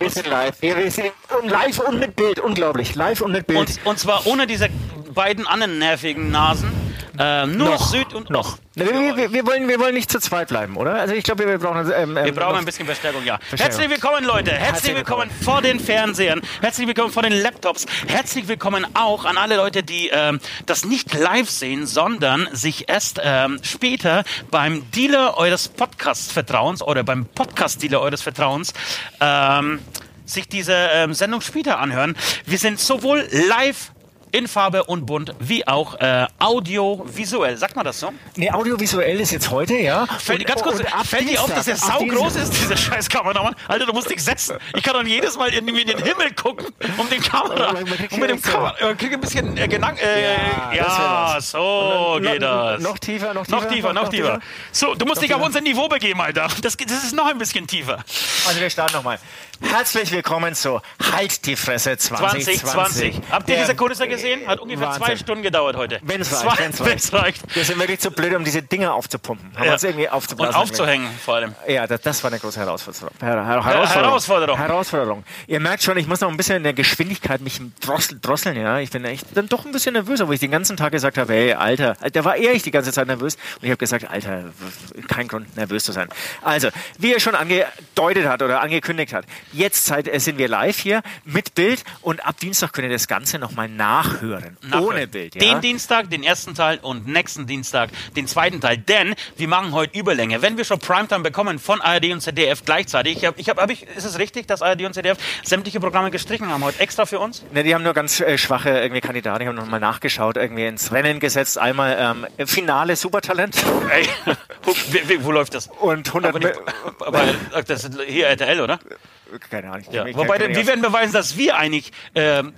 Wir sind live. Wir, sind live und mit Bild. Unglaublich. Live und mit Bild. Und, und zwar ohne diese beiden anderen nervigen Nasen. Ähm, nur Noch. Süd und noch. Wir, wir, wir, wir, wollen, wir wollen nicht zu zweit bleiben, oder? Also ich glaube, wir brauchen... Ähm, Wir ähm, brauchen noch- ein bisschen Verstärkung, ja. Verstärkung. Herzlich willkommen, Leute. Herzlich, Herzlich willkommen. willkommen. vor den Fernsehern. Herzlich willkommen vor den Laptops. Herzlich willkommen auch an alle Leute, die ähm, das nicht live sehen, sondern sich erst ähm, später beim Dealer eures Podcast-Vertrauens oder beim Podcast-Dealer eures Vertrauens ähm, sich diese ähm, Sendung später anhören. Wir sind sowohl live in Farbe und bunt, wie auch äh, audiovisuell. Sagt man das so? Nee, audiovisuell ist jetzt heute, ja. Fällt, Und- ganz kurz, und fällt dir auf, dass der sau groß ist, dieser scheiß Kameramann? Alter, du musst dich setzen. Ich kann dann jedes Mal irgendwie in den Himmel gucken, um den Kamera, um mit dem Kamera, man kriegt ein bisschen äh, Gedanken, äh, Ja, ja, so Und dann geht noch- das. noch tiefer, noch tiefer, noch tiefer, noch- noch noch tiefer. tiefer. So, du musst dich auf tiefer. unser Niveau begeben, Alter. Das, das ist noch ein bisschen tiefer. Also wir starten nochmal. Herzlich willkommen zu Halt die Fresse 2020. 2020. Habt ihr diese Kulisse gesehen? Hat ungefähr Wahnsinn. zwei Stunden gedauert heute. Wenn es reicht, wenn's wenn's reicht. Wir sind wirklich zu blöd, um diese Dinger aufzupumpen. Haben Ja. uns irgendwie Und aufzublasen. aufzuhängen, vor allem. Ja, das, das war eine große Herausforderung. Her Her Herausforderung. Herausforderung. Ihr merkt schon, ich muss noch ein bisschen in der Geschwindigkeit mich drossel, drosseln, ja. Ich bin echt dann doch ein bisschen nervös, obwohl ich den ganzen Tag gesagt habe, hey, Alter, der war ehrlich die ganze Zeit nervös. Und ich habe gesagt, Alter, kein Grund, nervös zu sein. Also, wie er schon angedeutet hat oder angekündigt hat, jetzt Zeit, äh, sind wir live hier mit Bild und ab Dienstag könnt ihr das Ganze nochmal nachhören. Nachhören. Ohne Bild, ja. Den Dienstag, den ersten Teil und nächsten Dienstag den zweiten Teil. Denn wir machen heute Überlänge. Wenn wir schon Primetime bekommen von ARD und ZDF gleichzeitig, ich habe, ich hab, hab ich, ist es richtig, dass ARD und ZDF sämtliche Programme gestrichen haben heute extra für uns? Ne, die haben nur ganz äh, schwache irgendwie Kandidaten. Ich habe nochmal nachgeschaut, irgendwie ins Rennen gesetzt. Einmal ähm, Finale Supertalent Ey, wo, wo läuft das? und 100 Aber, die, aber das ist hier RTL, oder? Keine Ahnung. Ja. Wobei, wir aus. werden beweisen, dass wir eigentlich ähm,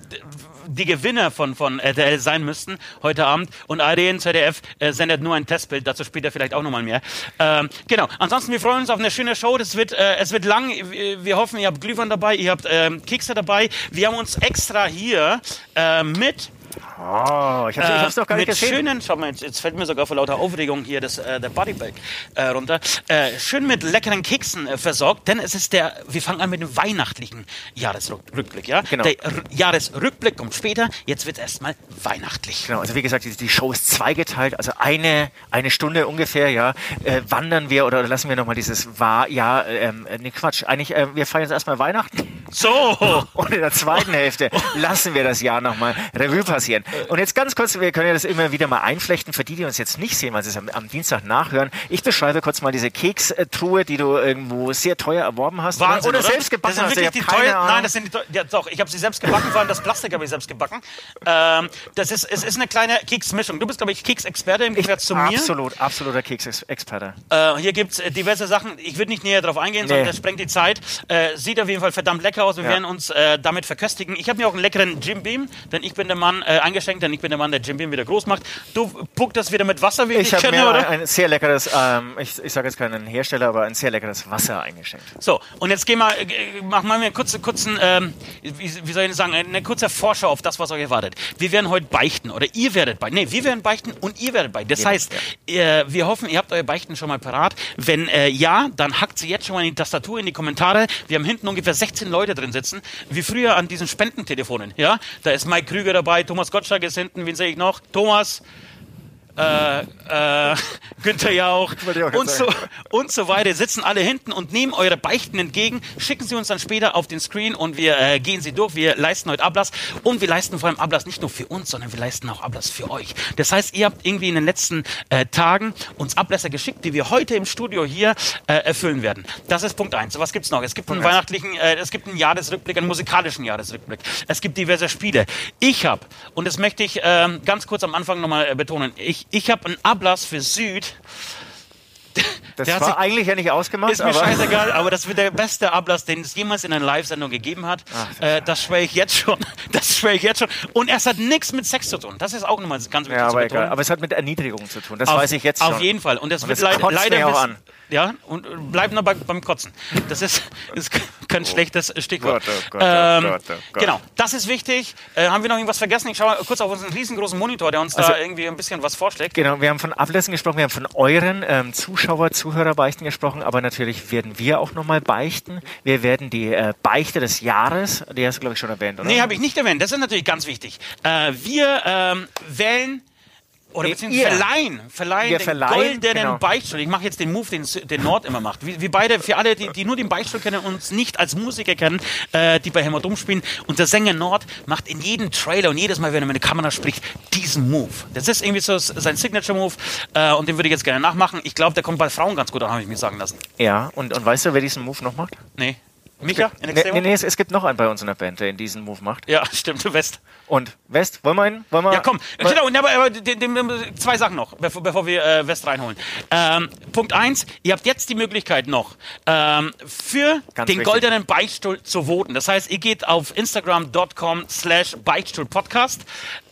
die Gewinner von, von RTL sein müssten heute Abend. Und ARD und ZDF äh, sendet nur ein Testbild, dazu später vielleicht auch nochmal mehr. Ähm, genau, ansonsten, wir freuen uns auf eine schöne Show. Das wird, äh, es wird lang. Wir hoffen, ihr habt Glühwein dabei, ihr habt ähm, Kekse dabei. Wir haben uns extra hier äh, mit Oh, ich habe ich hab's doch gar mit nicht gesehen. schönen, schau mal, jetzt, jetzt fällt mir sogar vor lauter Aufregung hier das, äh, der Bodybag äh, runter. Äh, schön mit leckeren Keksen äh, versorgt, denn es ist der, wir fangen an mit dem weihnachtlichen Jahresrückblick, ja? Genau. Der R Jahresrückblick kommt später, jetzt wird es erstmal weihnachtlich. Genau, also wie gesagt, die, die Show ist zweigeteilt, also eine, eine Stunde ungefähr, ja, äh, wandern wir oder lassen wir nochmal dieses Wahr, ja, ähm, äh, nee, Quatsch, eigentlich, äh, wir feiern jetzt erstmal Weihnachten So! und in der zweiten Hälfte lassen wir das Jahr nochmal Revue passieren. Und jetzt ganz kurz, wir können ja das immer wieder mal einflechten, für die, die uns jetzt nicht sehen, weil sie es am, am Dienstag nachhören. Ich beschreibe kurz mal diese Kekstruhe, die du irgendwo sehr teuer erworben hast. Wahnsinn, oder, oder? selbst gebacken das hast. sind Ich wirklich hab die teuer. Nein, das sind die teuer, ja, doch, ich habe sie selbst gebacken, vor allem das Plastik habe ich selbst gebacken. Ähm, das ist, es ist eine kleine Keksmischung. Du bist, glaube ich, Keksexperte im Gegensatz zu mir. Absolut, absoluter Keksexperte. Äh, hier gibt es diverse Sachen. Ich würde nicht näher darauf eingehen, sondern Nee. das sprengt die Zeit. Äh, sieht auf jeden Fall verdammt lecker aus. Wir Ja. werden uns äh, damit verköstigen. Ich habe mir auch einen leckeren Jim Beam, denn ich bin der Mann, äh, eingeschenkt, denn ich bin der Mann, der Jim Beam wieder groß macht. Du puckt das wieder mit Wasser, wie ich, Ich habe kenne, mir oder? ein, ein sehr leckeres, ähm, ich, ich sage jetzt keinen Hersteller, aber ein sehr leckeres Wasser eingeschenkt. So, und jetzt gehen wir, äh, machen wir einen kurzen, kurzen ähm, wie, wie soll ich sagen, eine kurze Vorschau auf das, was euch erwartet. Wir werden heute beichten, oder ihr werdet beichten. Nee, wir werden beichten und ihr werdet beichten. Das Ihr- heißt, äh, wir hoffen, ihr habt euer Beichten schon mal parat. Wenn äh, ja, dann hackt sie jetzt schon mal in die Tastatur, in die Kommentare. Wir haben hinten ungefähr 16 Leute drin sitzen, wie früher an diesen Spendentelefonen. Ja, da ist Mike Krüger dabei, Thomas Gottschalk ist hinten, wen sehe ich noch? Thomas, äh, äh, Günther Jauch und so, und so weiter, sitzen alle hinten und nehmen eure Beichten entgegen, schicken sie uns dann später auf den Screen und wir äh, gehen sie durch. Wir leisten heute Ablass und wir leisten vor allem Ablass nicht nur für uns, sondern wir leisten auch Ablass für euch. Das heißt, ihr habt irgendwie in den letzten äh, Tagen uns Ablässe geschickt, die wir heute im Studio hier äh, erfüllen werden. Das ist Punkt eins. Was gibt's noch? Es gibt einen weihnachtlichen, äh, es gibt einen Jahresrückblick, einen musikalischen Jahresrückblick. Es gibt diverse Spiele. Ich habe, und das möchte ich ähm, ganz kurz am Anfang nochmal äh, betonen, ich, ich habe einen Ablass für Süd Das der hat war sich- eigentlich ja nicht ausgemacht, Ist mir aber scheißegal, aber das wird der beste Ablass, den es jemals in einer Live-Sendung gegeben hat. äh, das schwöre ich jetzt schon. Das schwöre ich jetzt schon. Und es hat nichts mit Sex zu tun. Das ist auch nochmal ganz wichtig ja, zu aber betonen. egal. Aber es hat mit Erniedrigung zu tun. Das auf, weiß ich jetzt schon. Auf jeden Fall. Und das Und wird das leider, kotzt leider mich auch an. Ja, und bleib nur bei, beim Kotzen. Das ist, ist kein schlechtes Stichwort. Gott, oh Gott, oh ähm, Gott, oh Gott. Genau, das ist wichtig. Äh, haben wir noch irgendwas vergessen? Ich schaue kurz auf unseren riesengroßen Monitor, der uns Also- da irgendwie ein bisschen was vorschlägt. Genau, wir haben von Ablässen gesprochen, wir haben von euren ähm, Zuschauer, Zuhörerbeichten gesprochen, aber natürlich werden wir auch nochmal beichten. Wir werden die äh, Beichte des Jahres, die hast du, glaube ich, schon erwähnt, oder? Nee, habe ich nicht erwähnt. Das ist natürlich ganz wichtig. Äh, wir ähm, wählen oder Nee, beziehungsweise ihr. verleihen, verleihen Wir den verleihen, goldenen genau. Beichtstuhl. Ich mache jetzt den Move, den, den Nord immer macht. Wir, wir beide, für alle, die, die nur den Beichtstuhl kennen und uns nicht als Musiker kennen, äh, die bei Hämmer spielen. Und der Sänger Nord macht in jedem Trailer und jedes Mal, wenn er mit der Kamera spricht, diesen Move. Das ist irgendwie so sein Signature-Move äh, und den würde ich jetzt gerne nachmachen. Ich glaube, der kommt bei Frauen ganz gut an, habe ich mir sagen lassen. Ja, und, und weißt du, wer diesen Move noch macht? Nee. Micha? Nee, nee, nee, es, es gibt noch einen bei uns in der Band, der in diesen Move macht. Ja, stimmt, West. Und West, wollen wir ihn? Wollen wir, Ja, komm. Wollen- Genau, und aber, aber den, den, zwei Sachen noch, bevor, bevor wir äh, West reinholen. Ähm, Punkt eins: Ihr habt jetzt die Möglichkeit noch, ähm, für Ganz den wichtig. goldenen Beichtstuhl zu voten. Das heißt, ihr geht auf instagram.com slash Beichtstuhlpodcast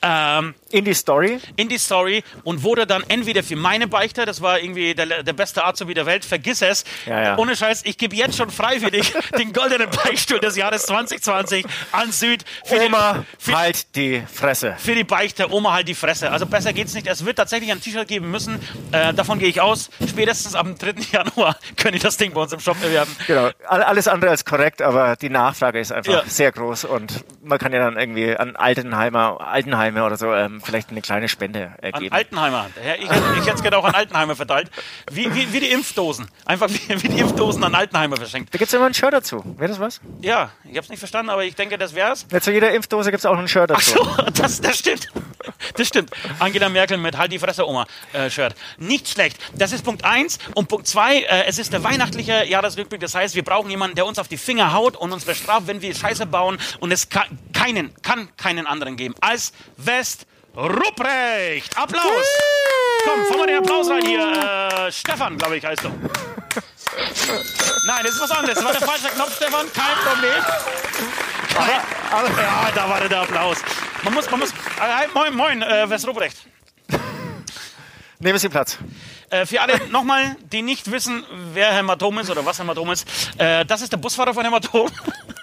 ähm, In die Story. in die Story und votet dann entweder für meine Beichte, das war irgendwie der, der beste Azubi der Welt, vergiss es. Ja, ja. Ohne Scheiß, ich gebe jetzt schon freiwillig den goldenen Beichtstuhl des Jahres 2020 an Süd für den- Oma, für, halt die Fresse. für die Beichte, Oma halt die Fresse. Also besser geht's nicht. Es wird tatsächlich ein T-Shirt geben müssen. Äh, davon gehe ich aus. Spätestens am 3. Januar könnt ihr das Ding bei uns im Shop erwerben. Genau, all- alles andere als korrekt, aber die Nachfrage ist einfach Ja. sehr groß und man kann ja dann irgendwie an Altenheimer, Altenheime oder so ähm, vielleicht eine kleine Spende äh, An geben. Altenheimer. Ja, ich, ich hätte es gerne auch an Altenheimer verteilt. Wie, wie, wie die Impfdosen. Einfach wie, wie die Impfdosen an Altenheimer verschenkt. Da gibt es immer ein Shirt dazu. Wäre das was? Ja, ich habe es nicht verstanden, aber ich denke, das wär's. Ja, zu jeder Impfdose gibt es auch ein Shirt Ach dazu. so, das, das stimmt. Das stimmt. Angela Merkel mit Halt die Fresse, Oma äh, Shirt. Nicht schlecht. Das ist Punkt eins Und Punkt zwei äh, es ist der weihnachtliche Jahresrückblick. Das heißt, wir brauchen jemanden, der uns auf die Finger haut und uns bestraft, wenn wir Scheiße bauen. Und es kann keinen, kann keinen anderen geben als West Rupprecht. Applaus. Komm, fahr mal den Applaus rein hier. Äh, Stefan, glaube ich, heißt du. Nein, das ist was anderes. Das war der falsche Knopf, Stefan. Kein Problem. Ja, da war der Applaus. Man muss, man muss. Äh, moin, moin, äh, West Rupprecht. Nehmen Sie Platz. Äh, für alle nochmal, die nicht wissen, wer Hämatom ist oder was Hämatom ist, äh, das ist der Busfahrer von Hämatom.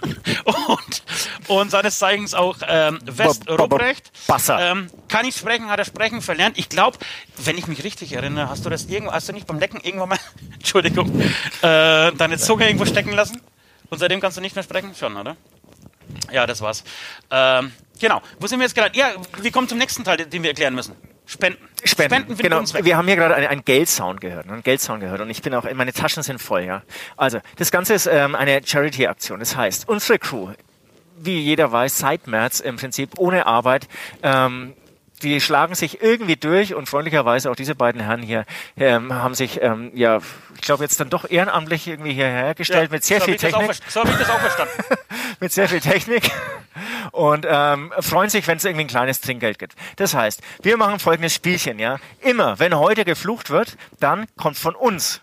und, und seines Zeichens auch ähm, West Ruprecht. Ähm, kann ich sprechen, hat er sprechen verlernt. Ich glaube, wenn ich mich richtig erinnere, hast du das irgendwo, hast du nicht beim Lecken irgendwann mal, Entschuldigung, äh, deine Zunge irgendwo stecken lassen? Und seitdem kannst du nicht mehr sprechen? Schon, oder? Ja, das war's. Ähm, genau. Wo sind wir jetzt gerade? Ja, wir kommen zum nächsten Teil, den wir erklären müssen. Spenden. Spenden. für den genau. Wir haben hier gerade einen, einen Geldsound gehört. ne? Einen Geldsound gehört. Und ich bin auch, meine Taschen sind voll, ja. Also, das Ganze ist ähm, eine Charity-Aktion. Das heißt, unsere Crew, wie jeder weiß, seit März im Prinzip ohne Arbeit, ähm, die schlagen sich irgendwie durch und freundlicherweise auch diese beiden Herren hier ähm, haben sich, ähm, ja, ich glaube jetzt dann doch ehrenamtlich irgendwie hierher gestellt mit sehr so viel Technik So habe ich das auch verstanden. mit sehr viel Technik und ähm, freuen sich, wenn es irgendwie ein kleines Trinkgeld gibt. Das heißt, wir machen folgendes Spielchen, ja. Immer, wenn heute geflucht wird, dann kommt von uns,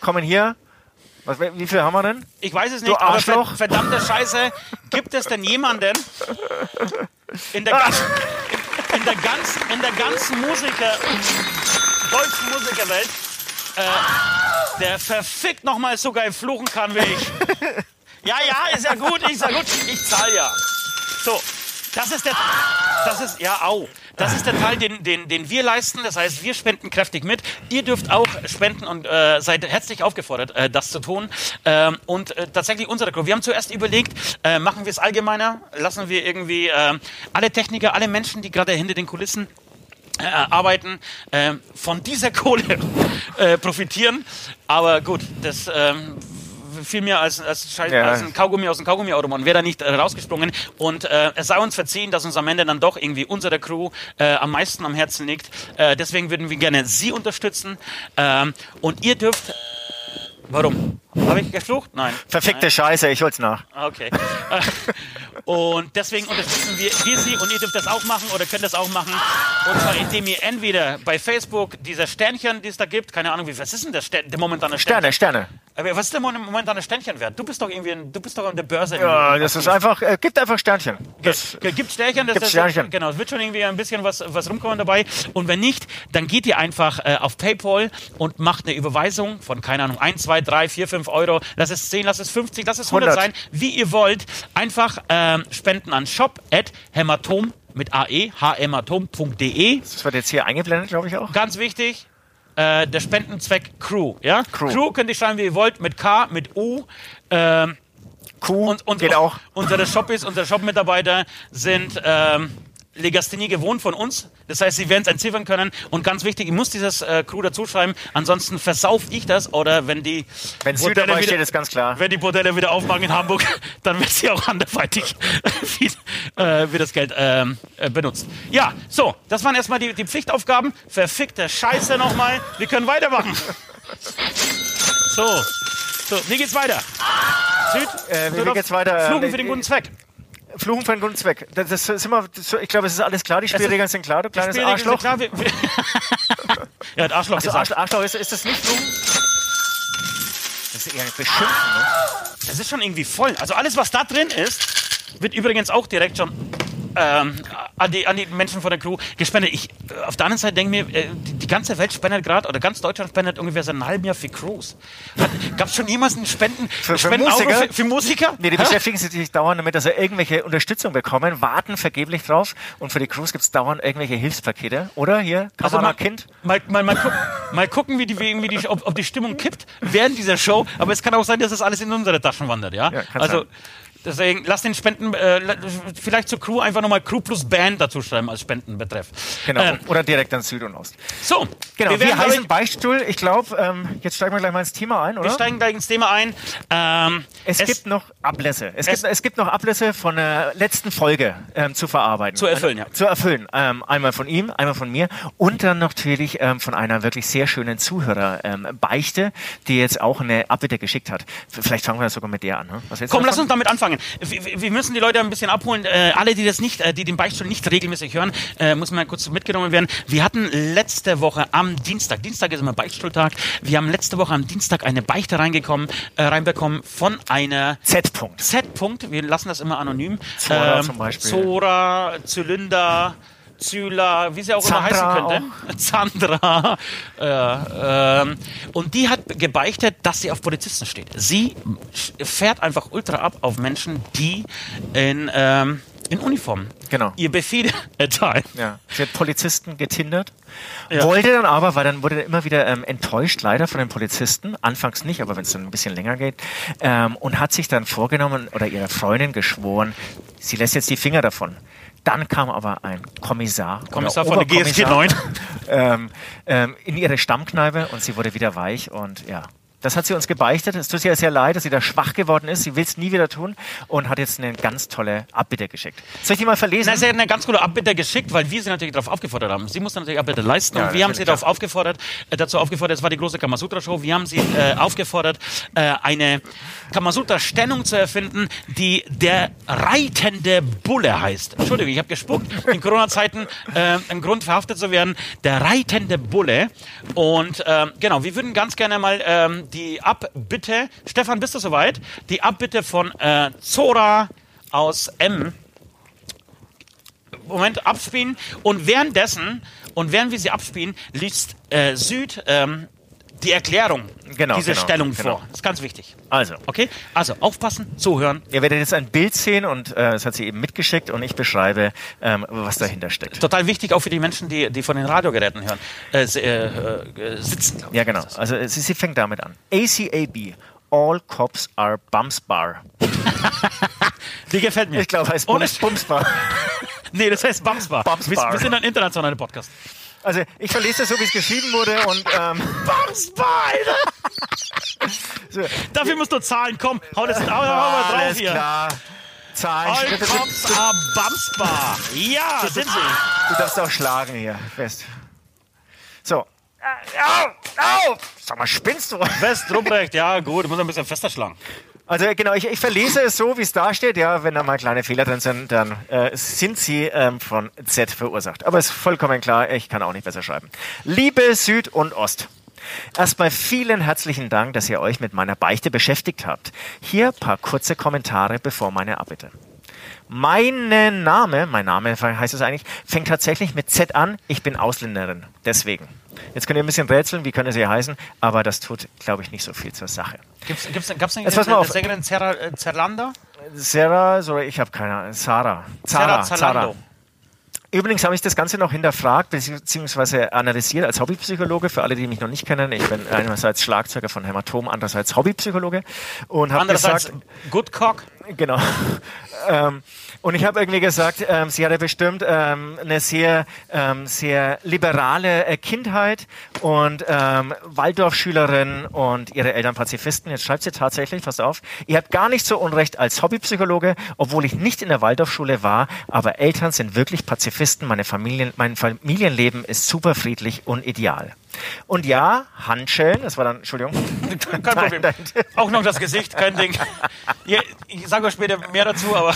kommen hier, was, wie viel haben wir denn? Ich weiß es Du nicht, aber Arschloch. ver verdammte Scheiße, gibt es denn jemanden in der ganzen, in der ganzen, in der ganzen Musiker, deutschen Musikerwelt, äh, der verfickt nochmal so geil fluchen kann wie ich? Ja, ja, ist ja gut, ist ja gut, ich zahl ja. So, das ist der, das ist, ja, au. Das ist der Teil, den, den, den wir leisten. Das heißt, wir spenden kräftig mit. Ihr dürft auch spenden und äh, seid herzlich aufgefordert, äh, das zu tun. Ähm, und äh, tatsächlich unsere Crew. Wir haben zuerst überlegt, äh, machen wir es allgemeiner? Lassen wir irgendwie äh, alle Techniker, alle Menschen, die gerade hinter den Kulissen äh, arbeiten, äh, von dieser Kohle äh, profitieren. Aber gut, das fiel mir als, als, Ja. als ein Kaugummi aus dem Kaugummiautomaten, wäre da nicht äh, rausgesprungen. Und äh, es sei uns verziehen, dass uns am Ende dann doch irgendwie unsere Crew äh, am meisten am Herzen liegt. Äh, deswegen würden wir gerne Sie unterstützen. Ähm, und ihr dürft Warum? Habe ich geflucht? Nein. Verfickte Scheiße, ich hol's nach. Ah, Okay. Und deswegen unterstützen wir, wir Sie und ihr dürft das auch machen oder könnt das auch machen. Und zwar indem ihr entweder bei Facebook diese Sternchen, die es da gibt, keine Ahnung, wie was ist denn der, Stern, der momentane Sternchen? Sterne, Sterne. Aber was ist der momentane Ständchenwert? Du bist doch irgendwie, ein, du bist doch an der Börse. Ja, das ist einfach, äh, gibt einfach Sternchen. Das, Ge- Gibt Sternchen, das, Gibt's das, Sternchen. genau, es wird schon irgendwie ein bisschen was, was rumkommen dabei. Und wenn nicht, dann geht ihr einfach äh, auf PayPal und macht eine Überweisung von, keine Ahnung, 1, 2, 3, 4, 5 Euro. Lass es 10, lass es 50, lass es 100, 100. sein, wie ihr wollt. Einfach ähm, spenden an shop at hämatom mit ae, hhämatom.de. das wird jetzt hier eingeblendet, glaube ich auch. Ganz wichtig, äh, der Spendenzweck Crew. Ja? Crew. könnt ihr schreiben, wie ihr wollt, mit K, mit U. Ähm, Q und, und geht auch. Unsere Shoppies, unsere Shop-Mitarbeiter sind ähm, Legasthenie gewohnt von uns. Das heißt, sie werden es entziffern können. Und ganz wichtig, ich muss dieses äh, Crew dazu schreiben. Ansonsten versauf ich das. Oder wenn die Wenn Bordelle wieder- steht, ist ganz klar. wenn die Bordelle wieder aufmachen in Hamburg, dann wird sie auch anderweitig wie, äh, wie das Geld ähm, äh, benutzt. Ja, so, das waren erstmal die, die Pflichtaufgaben. Verfickte Scheiße nochmal. Wir können weitermachen. So, so, wie geht's weiter? Süd, Äh, wie geht's weiter? Fluchen Äh, für den guten Zweck. Fluchen für einen guten Zweck. Das, das sind wir, das, ich glaube, es ist alles klar. Die Spielregeln sind klar. Du kleines Arschloch. Klar, wir, wir er hat Arschloch Also gesagt. Arschloch, ist, ist das nicht Fluchen? Das ist eher ein Beschimpfen, ne? Das ist schon irgendwie voll. Also alles, was da drin ist, wird übrigens auch direkt schon ähm, an, die, an die Menschen von der Crew gespendet. Ich, äh, auf der anderen Seite denke ich mir, äh, die, die ganze Welt spendet gerade, oder ganz Deutschland spendet ungefähr seit einem halben Jahr für Crews. Gab es schon jemals einen Spenden, für Spendeneuro Musiker? Für, für Musiker? Nee, die Hä? beschäftigen sich natürlich dauernd damit, dass sie irgendwelche Unterstützung bekommen, warten vergeblich drauf. Und für die Crews gibt es dauernd irgendwelche Hilfspakete. Oder hier, Also Kamera mal, Kind. mal, mal, mal, guck, mal gucken, wie die, wie, die, ob, ob die Stimmung kippt während dieser Show. Aber es kann auch sein, dass das alles in unsere Taschen wandert. Ja, Ja, also sein. Deswegen lass den Spenden äh, vielleicht zur Crew einfach nochmal Crew plus Band dazu schreiben als Spendenbetreff. Genau. Ähm, Oder direkt an Süd und Ost. so, Genau, wir, werden, glaub heißen ich, Beichtstuhl. Ich glaube, ähm, jetzt steigen wir gleich mal ins Thema ein, wir oder? steigen gleich ins Thema ein. Ähm, Es, gibt noch Ablässe. Es, es- gibt, es gibt noch Ablässe von der letzten Folge ähm, zu verarbeiten. Zu erfüllen, ja. Zu erfüllen. Ähm, einmal von ihm, einmal von mir und dann natürlich ähm, von einer wirklich sehr schönen Zuhörer ähm, Beichte, die jetzt auch eine Abbitte geschickt hat. Vielleicht fangen wir sogar mit der an. Ne? Komm, lass uns damit anfangen. Wir, wir- müssen die Leute ein bisschen abholen. Äh, alle, die das nicht, äh, die den Beichtstuhl nicht regelmäßig hören, äh, muss mal kurz mitgenommen werden. Wir hatten letzte Woche am Dienstag, Dienstag ist immer Beichtstuhltag, wir haben letzte Woche am Dienstag eine Beichte reingekommen, äh, reinbekommen von einer Z-Punkt. Z-Punkt. Wir lassen das immer anonym. Ähm, Zora zum Beispiel. Zora, Zylinder. Zyla, wie sie auch Zandra immer heißen könnte. Zandra. Äh, ähm, und die hat gebeichtet, dass sie auf Polizisten steht. Sie fährt einfach ultra ab auf Menschen, die in, ähm, in Uniform Genau. ihr Befehl erteilen. Ja. Sie hat Polizisten getindert, Ja. wollte dann aber, weil dann wurde er immer wieder ähm, enttäuscht, leider von den Polizisten, anfangs nicht, aber wenn es dann ein bisschen länger geht, ähm, und hat sich dann vorgenommen oder ihrer Freundin geschworen, sie lässt jetzt die Finger davon. Dann kam aber ein Kommissar, Kommissar oder von der GSG Oberkommissar, 9. ähm, ähm, in ihre Stammkneipe und sie wurde wieder weich und ja. Das hat sie uns gebeichtet. Es tut ihr sehr leid, dass sie da schwach geworden ist. Sie will es nie wieder tun und hat jetzt eine ganz tolle Abbitte geschickt. Soll ich die mal verlesen? Na, sie hat eine ganz gute Abbitte geschickt, weil wir sie natürlich darauf aufgefordert haben. Sie musste natürlich Abbitte leisten Ja, und wir haben sie darauf aufgefordert, äh, dazu aufgefordert, es war die große Kamasutra-Show, wir haben sie äh, aufgefordert, äh, eine Kamasutra-Stellung zu erfinden, die der reitende Bulle heißt. Entschuldigung, ich habe gespuckt, in Corona-Zeiten äh, ein Grund verhaftet zu werden. Der reitende Bulle. Und ähm, genau, wir würden ganz gerne mal ähm, die Abbitte, Stefan, bist du soweit? Die Abbitte von äh, Zora aus M Moment abspielen und währenddessen und während wir sie abspielen, liest äh, Süd ähm, die Erklärung Genau, dieser genau, Stellung genau. vor. Das ist ganz wichtig. Also, Okay? Also aufpassen, zuhören. Ihr werdet jetzt ein Bild sehen und äh, das hat sie eben mitgeschickt und ich beschreibe, ähm, was dahinter steckt. Total wichtig auch für die Menschen, die, die von den Radiogeräten hören, äh, äh, äh, sitzen. Ja, genau. Also sie, sie fängt damit an. ACAB. All cops are Bumsbar. Die gefällt mir. Ich glaube, heißt Bums, Bumsbar. Nee, das heißt Bumsbar. Bumsbar. Wir, wir sind ein internationaler Podcast. Also ich verlese das so, wie es geschrieben wurde und ähm, so. Dafür musst du zahlen. Komm, hau das hau, hau mal drauf alles hier. klar. Zahlen. All are Bumsbar. Ja, sind sie. du darfst auch schlagen hier. Fest. So. Au! Au! Sag mal, spinnst du? West, Ruprecht, ja gut, muss ein bisschen fester schlagen. Also genau, ich, ich verlese es so, wie es da steht. Ja, wenn da mal kleine Fehler drin sind, dann äh, sind sie ähm, von Z verursacht. Aber ist vollkommen klar, ich kann auch nicht besser schreiben. Liebe Süd und Ost. Erstmal vielen herzlichen Dank, dass ihr euch mit meiner Beichte beschäftigt habt. Hier paar kurze Kommentare bevor meine Abbitte. Mein Name, mein Name heißt es eigentlich, fängt tatsächlich mit Z an. Ich bin Ausländerin. Deswegen. Jetzt könnt ihr ein bisschen rätseln, wie könnte sie heißen, aber das tut, glaube ich, nicht so viel zur Sache. Gibt's, gibt's, gab's pass mal auf. Sängerin Zerra, äh, Zerlanda? Sarah, so, ich habe keine Ahnung, Sarah. Zara. Zara. Übrigens habe ich das Ganze noch hinterfragt bzw. analysiert als Hobbypsychologe. Für alle, die mich noch nicht kennen, ich bin einerseits Schlagzeuger von Hämatom, andererseits Hobbypsychologe und habe Andererseits gesagt, Good Cock. Genau. ähm, und ich habe irgendwie gesagt, ähm, sie hatte bestimmt ähm, eine sehr, ähm, sehr liberale äh, Kindheit und ähm, Waldorfschülerin und ihre Eltern Pazifisten. Jetzt schreibt sie tatsächlich, pass auf, ihr habt gar nicht so Unrecht als Hobbypsychologe, obwohl ich nicht in der Waldorfschule war, aber Eltern sind wirklich Pazifisten. Meine Familien, mein Familienleben ist super friedlich und ideal. Und ja, Handschellen, das war dann, Entschuldigung. Kein Problem. Auch noch das Gesicht, kein Ding. Ich sage euch später mehr dazu, aber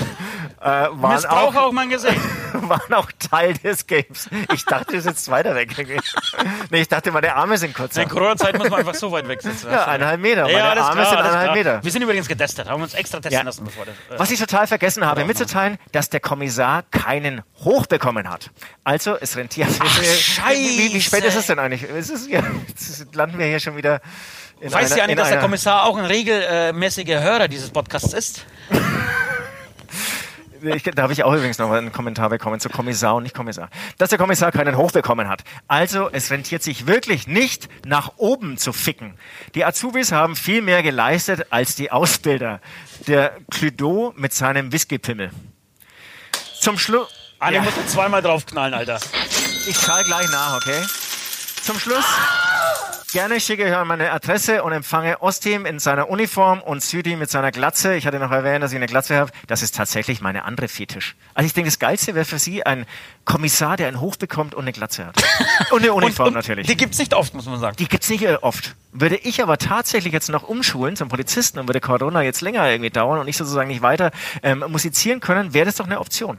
äh, waren, missbrauche auch, auch mein Gesicht. waren auch Teil des Games. Ich dachte, das ist jetzt weiter weg. nee, ich dachte, meine Arme sind kurzer. In Corona-Zeit muss man einfach so weit weg sitzen. Ja, eineinhalb Meter. Meine Ja, Arme klar, sind eineinhalb. Meter. Wir sind übrigens getestet, haben uns extra testen Ja. lassen, bevor das. Äh, Was ich total vergessen habe, mitzuteilen, dass der Kommissar keinen Hoch bekommen hat. Also, es rentiert. wie, wie, wie spät Scheiße. ist es denn eigentlich? Ist, ja, jetzt landen wir hier schon wieder in Weißt du einer, ja nicht, in dass der einer- Kommissar auch ein regelmäßiger Hörer dieses Podcasts ist? Ich, da habe ich auch übrigens noch einen Kommentar bekommen zu Kommissar und nicht Kommissar. Dass der Kommissar keinen Hoch bekommen hat. Also, es rentiert sich wirklich nicht, nach oben zu ficken. Die Azubis haben viel mehr geleistet als die Ausbilder. Der Cluedo mit seinem Whiskypimmel. Zum Schluss. Alle Ja. musst du zweimal draufknallen, Alter. Ich zahle gleich nach, okay? Zum Schluss. Gerne schicke ich euch meine Adresse und empfange Ostim in seiner Uniform und Südi mit seiner Glatze. Ich hatte noch erwähnt, dass ich eine Glatze habe. Das ist tatsächlich meine andere Fetisch. Also ich denke, das Geilste wäre für Sie ein Kommissar, der einen Hoch bekommt und eine Glatze hat. Und eine Uniform und, und natürlich. Die gibt's nicht oft, muss man sagen. Die gibt's nicht äh, oft. Würde ich aber tatsächlich jetzt noch umschulen zum Polizisten und würde Corona jetzt länger irgendwie dauern und ich sozusagen nicht weiter ähm, musizieren können, wäre das doch eine Option.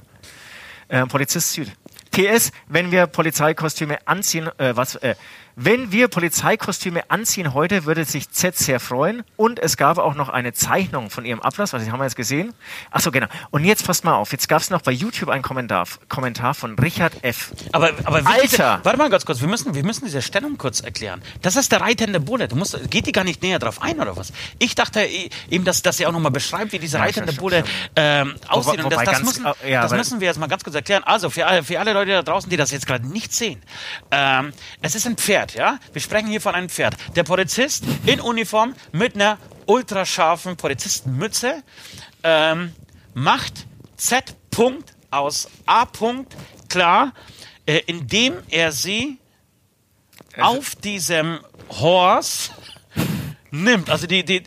Ähm, Polizist Süd. PS, wenn wir Polizeikostüme anziehen, äh, was, äh, wenn wir Polizeikostüme anziehen heute, würde sich Z sehr freuen. Und es gab auch noch eine Zeichnung von ihrem Ablass, was haben wir jetzt gesehen? Ach so, genau. Und jetzt passt mal auf. Jetzt gab es noch bei YouTube einen Kommentar, Kommentar von Richard F. Aber, aber Alter! Diese, warte mal ganz kurz, wir müssen, wir müssen diese Stellung kurz erklären. Das ist der reitende Bulle. Du musst, geht die gar nicht näher drauf ein oder was? Ich dachte eben, dass, dass sie auch nochmal beschreibt, wie dieser Ja, reitende schon, Bulle ähm, aussieht. Und das, wobei das, ganz- müssen, ja, das müssen wir jetzt mal ganz kurz erklären. Also für alle, für alle Leute da draußen, die das jetzt gerade nicht sehen. Ähm, es ist ein Pferd, ja? Wir sprechen hier von einem Pferd. Der Polizist in Uniform mit einer ultrascharfen Polizistenmütze ähm, macht Z. Punkt aus A. Punkt klar, äh, indem er sie auf diesem Horse nimmt. Also die, die,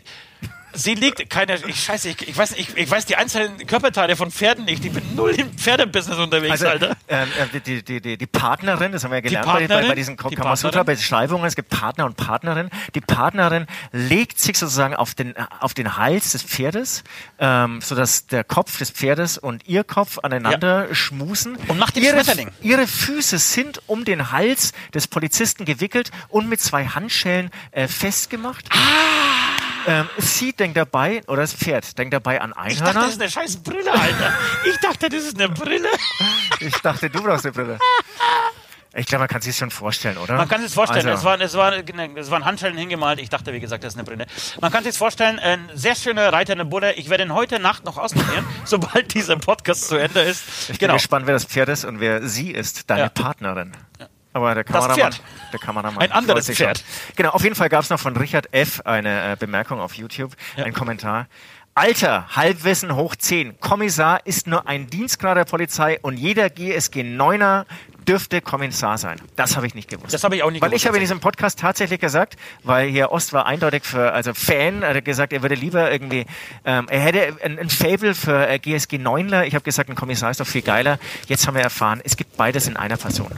sie liegt keine, ich scheiße, ich, ich weiß, ich, ich weiß die einzelnen Körperteile von Pferden nicht. Ich bin null im Pferdebusiness unterwegs, Also, Alter. ähm, äh, die, die, die, die Partnerin, das haben wir ja gelernt bei, bei, bei diesen die Kamasutra-Beschreibungen, es gibt Partner und Partnerin. Die Partnerin legt sich sozusagen auf den, auf den Hals des Pferdes, ähm, sodass der Kopf des Pferdes und ihr Kopf aneinander schmusen. Und macht den ihre, Schmetterling. ihre Füße sind um den Hals des Polizisten gewickelt und mit zwei Handschellen äh, festgemacht. Ah. Ähm, sie denkt dabei, oder das Pferd denkt dabei an Ich dachte, Einhörner. das ist eine scheiß Brille, Alter. Ich dachte, das ist eine Brille. Ich dachte, du brauchst eine Brille. Ich glaube, man kann sich das schon vorstellen, oder? Man kann sich vorstellen, Also, es, waren, es, waren, es waren Handschellen hingemalt. Ich dachte, wie gesagt, das ist eine Brille. Man kann sich vorstellen, ein sehr schöner reitender Bulle. Ich werde ihn heute Nacht noch ausprobieren, sobald dieser Podcast zu Ende ist. Ich bin gespannt, wer das Pferd ist und wer sie ist, deine Ja. Partnerin. Aber der Das Kameramann, Pferd. der Kameramann Ein anderes sich schon. Pferd. Genau, auf jeden Fall gab es noch von Richard F. eine äh, Bemerkung auf YouTube, ein Kommentar. Alter, Halbwissen hoch 10. Kommissar ist nur ein Dienstgrad der Polizei und jeder GSG 9er dürfte Kommissar sein. Das habe ich nicht gewusst. Das habe ich auch nicht Weil gewusst, ich habe in diesem Podcast tatsächlich gesagt, weil hier Ost war eindeutig für, also Fan, er hat gesagt, er würde lieber irgendwie, ähm, er hätte ein, ein Fable für äh, GSG 9ler. Ich habe gesagt, ein Kommissar ist doch viel geiler. Jetzt haben wir erfahren, es gibt beides in einer Person.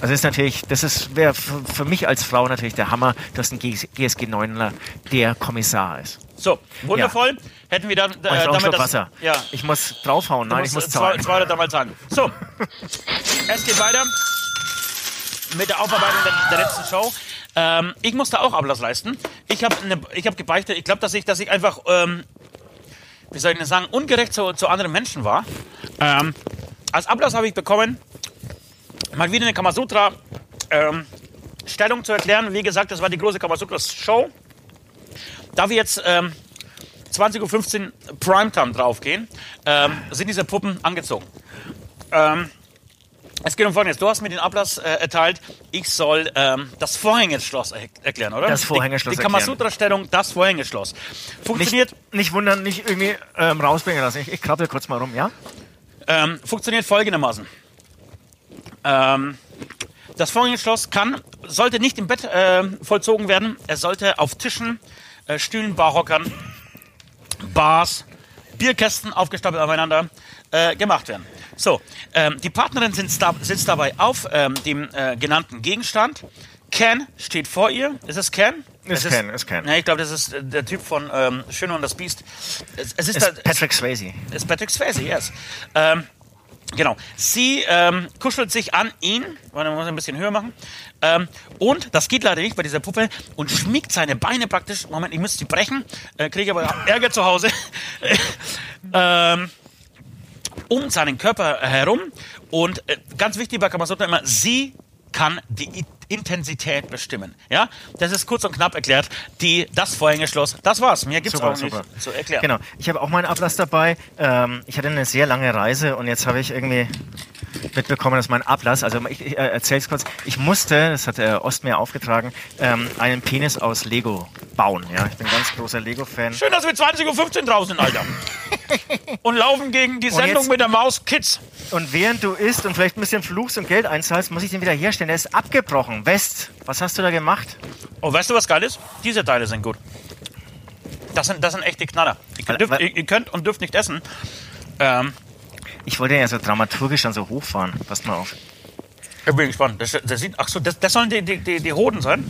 Also ist natürlich, das ist wäre für, für mich als Frau natürlich der Hammer, dass ein GSG 9ler der Kommissar ist. So, wundervoll. Hätten wir dann äh, Und ich damit Schluck das, Wasser. Ja, Ich muss draufhauen, nein, ich muss zahlen. zwei oder damals sagen. So, es geht weiter mit der Aufarbeitung der, der letzten Show. Ähm, ich musste auch Ablass leisten. Ich habe ne, ich hab gebeichtet, ich glaube, dass ich, dass ich einfach, ähm, wie soll ich denn sagen, ungerecht zu, zu anderen Menschen war. Ähm, als Ablass habe ich bekommen, mal wieder eine Kamasutra ähm, Stellung zu erklären. Wie gesagt, das war die große Kamasutra-Show. Da wir jetzt ähm, 20.15 Uhr Primetime draufgehen, ähm, sind diese Puppen angezogen. Ähm, es geht um Folgendes. Du hast mir den Ablass äh, erteilt. Ich soll ähm, das Vorhängeschloss er erklären, oder? Das Vorhängeschloss Die, die. Kamasutra-Stellung, das Vorhängeschloss. Nicht, Funktioniert, nicht wundern, nicht irgendwie ähm, rausbringen lassen. Ich, ich krabbel kurz mal rum, ja? ähm, funktioniert folgendermaßen. Ähm, das Vorhängeschloss kann, sollte nicht im Bett äh, vollzogen werden. Es sollte auf Tischen, äh, Stühlen, Barhockern, Bars, Bierkästen aufgestapelt aufeinander äh, gemacht werden. So, ähm, die Partnerin sitzt, da, sitzt dabei auf ähm, dem äh, genannten Gegenstand. Ken steht vor ihr. Ist es Ken? Ist Es Ken, ist Ken. Ja, ich glaube, das ist äh, der Typ von ähm, Schöne und das Biest. Es, es ist, Ist da- Patrick Swayze. ist Patrick Swayze, yes. Ähm, genau. Sie ähm, kuschelt sich an ihn, weil man muss ein bisschen höher machen. Ähm, und das geht leider nicht bei dieser Puppe und schmiegt seine Beine praktisch. Moment, ich müsste sie brechen, äh, kriege aber Ärger zu Hause. ähm, um seinen Körper herum. Und äh, ganz wichtig bei Kamasutra immer, sie kann die Intensität bestimmen. Ja, das ist kurz und knapp erklärt. Die, das Vorhängeschloss, das war's. Mehr gibt's Super, auch super. nicht zu erklären. Genau. Ich habe auch meinen Ablass dabei. Ähm, ich hatte eine sehr lange Reise und jetzt habe ich irgendwie mitbekommen, dass mein Ablass, also ich, ich äh, erzähle es kurz, ich musste, das hat der Ost mir aufgetragen, ähm, einen Penis aus Lego bauen. Ja, ich bin ein ganz großer Lego-Fan. Schön, dass wir 20.15 Uhr draußen sind, Alter. und laufen gegen die Sendung jetzt- mit der Maus Kids. Und während du isst und vielleicht ein bisschen fluchst und Geld einzahlst, muss ich den wieder herstellen. Der ist abgebrochen. West, was hast du da gemacht? Oh, weißt du, was geil ist? Diese Teile sind gut. Das sind, das sind echte Knaller. Ihr könnt, weil- ihr, ihr könnt und dürft nicht essen. Ähm, Ich wollte ja so dramaturgisch dann so hochfahren. Passt mal auf. ich bin gespannt. Das, das, sieht, ach so, das, das sollen die, die, die, die Hoden sein?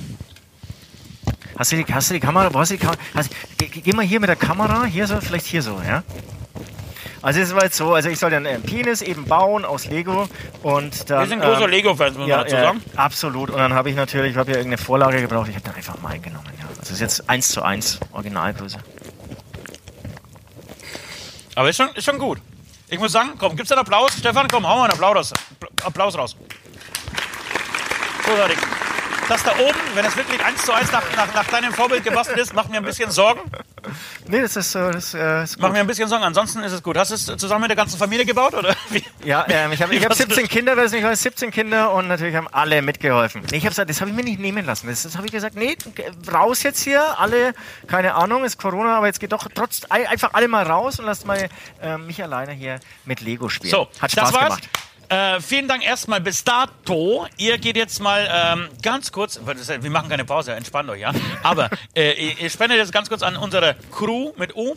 Hast du die, hast du die Kamera? Wo hast du die Kamera? Hast, geh, geh mal hier mit der Kamera, hier so, vielleicht hier so, ja? Also es war jetzt so, also ich soll dann einen Penis eben bauen aus Lego und dann... Wir sind große ähm, Lego-Fans, muss ja, man dazu ja, sagen. absolut. Und dann habe ich natürlich, ich habe ja irgendeine Vorlage gebraucht, ich habe dann einfach mal genommen, ja. Also es ist jetzt eins zu eins Originalgröße. Aber ist schon, ist schon gut. Ich muss sagen, komm, gibt's einen Applaus? Stefan, komm, hau mal einen Applaus raus. Applaus raus. Großartig. Das da oben, wenn es wirklich eins zu eins nach, nach, nach deinem Vorbild gebastelt ist, macht mir ein bisschen Sorgen. Nee, das ist, äh, das, äh, ist Macht gut. mir ein bisschen Sorgen. Ansonsten ist es gut. Hast du es zusammen mit der ganzen Familie gebaut? Oder wie? Ja, ähm, ich habe ich hab Was- 17 Kinder, wer es nicht weiß, 17 Kinder und natürlich haben alle mitgeholfen. Nee, ich hab, gesagt, das habe ich mir nicht nehmen lassen. Das, das habe ich gesagt, nee, raus jetzt hier, alle, keine Ahnung, ist Corona, aber jetzt geht doch trotz, ein- einfach alle mal raus und lasst mal äh, mich alleine hier mit Lego spielen. So, Hat Spaß das war's. gemacht. Äh, vielen Dank erstmal bis dato. Ihr geht jetzt mal ähm, ganz kurz, wir machen keine Pause, entspannt euch, ja. Aber äh, ihr spendet jetzt ganz kurz an unsere Crew mit U.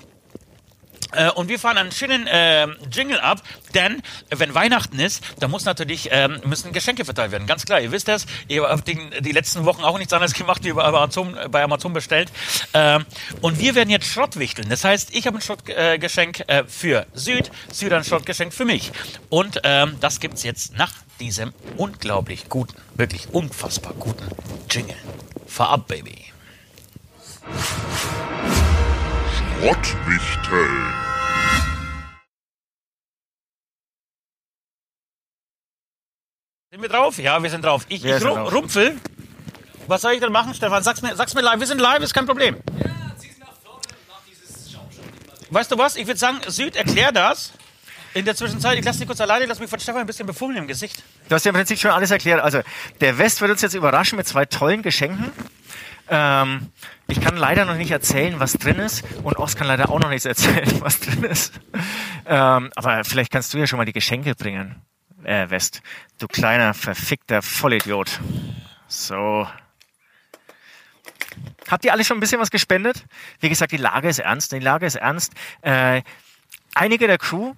Äh, und wir fahren einen schönen ähm, Jingle ab, denn äh, wenn Weihnachten ist, da muss natürlich ähm, müssen Geschenke verteilt werden. Ganz klar, ihr wisst das. Ihr habt die, die letzten Wochen auch nichts anderes gemacht, wie bei Amazon, äh, bei Amazon bestellt. Ähm, und wir werden jetzt Schrott wichteln. Das heißt, ich habe ein Schrottgeschenk äh, äh, für Süd, Süd ein Schrottgeschenk für mich. Und ähm, das gibt's jetzt nach diesem unglaublich guten, wirklich unfassbar guten Jingle. Fahr ab, Baby. Schrottwichteln. Sind wir drauf? Ja, wir sind drauf. Ich, Wir ich sind ru drauf. rumpfel. Was soll ich denn machen, Stefan? Sag's mir, sag's mir live. Wir sind live, ist kein Problem. Weißt du was? Ich würde sagen, Süd, erklär das. In der Zwischenzeit, ich lasse dich kurz alleine, lass mich von Stefan ein bisschen befummeln im Gesicht. Du hast ja im Prinzip schon alles erklärt. Also, der West wird uns jetzt überraschen mit zwei tollen Geschenken. Ähm, ich kann leider noch nicht erzählen, was drin ist. Und Ost kann leider auch noch nichts erzählen, was drin ist. Ähm, aber vielleicht kannst du ja schon mal die Geschenke bringen. äh, West. Du kleiner, verfickter Vollidiot. So. Habt ihr alle schon ein bisschen was gespendet? Wie gesagt, die Lage ist ernst. Die Lage ist ernst. Äh, einige der Crew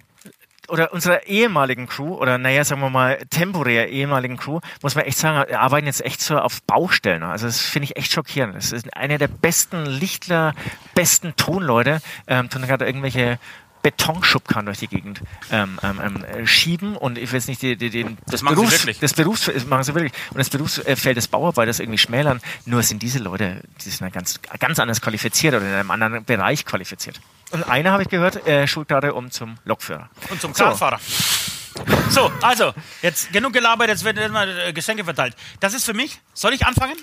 oder unserer ehemaligen Crew oder naja, sagen wir mal temporär ehemaligen Crew, muss man echt sagen, arbeiten jetzt echt so auf Baustellen. Also das finde ich echt schockierend. Das ist einer der besten Lichtler, besten Tonleute, ähm, tun gerade irgendwelche Betonschubkarren durch die Gegend ähm, ähm, ähm, schieben und ich weiß nicht, die, die, den, Das machen sie Berufs, wirklich. das Berufs, das machen sie wirklich und das Berufsfeld des Bauarbeiters irgendwie schmälern. Nur sind diese Leute, die sind dann ganz, ganz anders qualifiziert oder in einem anderen Bereich qualifiziert. Und einer habe ich gehört, äh, schult gerade um zum Lokführer. Und zum. Kranfahrer. So, also, jetzt genug gelabert, jetzt werden mal äh, Geschenke verteilt. Das ist für mich. Soll ich anfangen?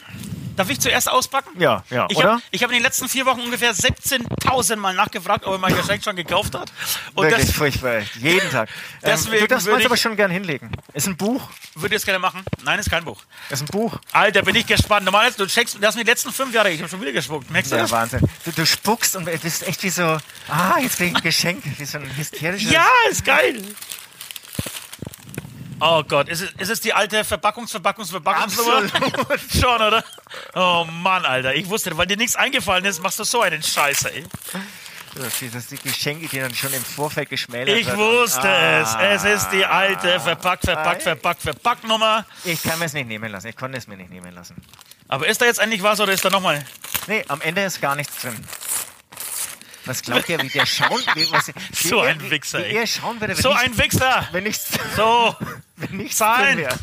Darf ich zuerst auspacken? Ja, ja, Ich habe hab in den letzten vier Wochen ungefähr 17.000 Mal nachgefragt, ob er mein Geschenk schon gekauft hat. Und Wirklich das furchtbar. Jeden Tag. Ähm, Deswegen du darfst würde meins aber schon gern hinlegen. Ist ein Buch. würde ich jetzt gerne machen. Nein, ist kein Buch. Ist ein Buch. Alter, bin ich gespannt. Normalerweise, du checkst, das sind die letzten fünf Jahre. Ich habe schon wieder gespuckt. Merkst du Ja, das? Wahnsinn. Du, du spuckst und bist echt wie so, ah, jetzt krieg ich ein Geschenk. Wie so ein hysterisches. Ja, ist geil. Oh Gott, ist es, ist es die alte Verpackungs-, Verpackungs-, Verpackungsnummer? Schon, oder? Oh Mann, Alter. Ich wusste, weil dir nichts eingefallen ist, machst du so einen Scheiß, ey. Das sind die Geschenke, die dann schon im Vorfeld geschmälert Ich werden. wusste Ah. es. Es ist die alte Verpackt, Verpackt, Verpackt, Verpackt-Nummer. Ich kann mir es nicht nehmen lassen. Ich konnte es mir nicht nehmen lassen. Aber ist da jetzt endlich was oder ist da nochmal? Nee, am Ende ist gar nichts drin. Was glaubt ihr, wie der schauen, wie, was, wie So er, ein Wichser, wie, ey. wie er schauen würde, wenn So nichts, ein Wichser. wenn nichts, So. wenn nichts Zahlen. wäre.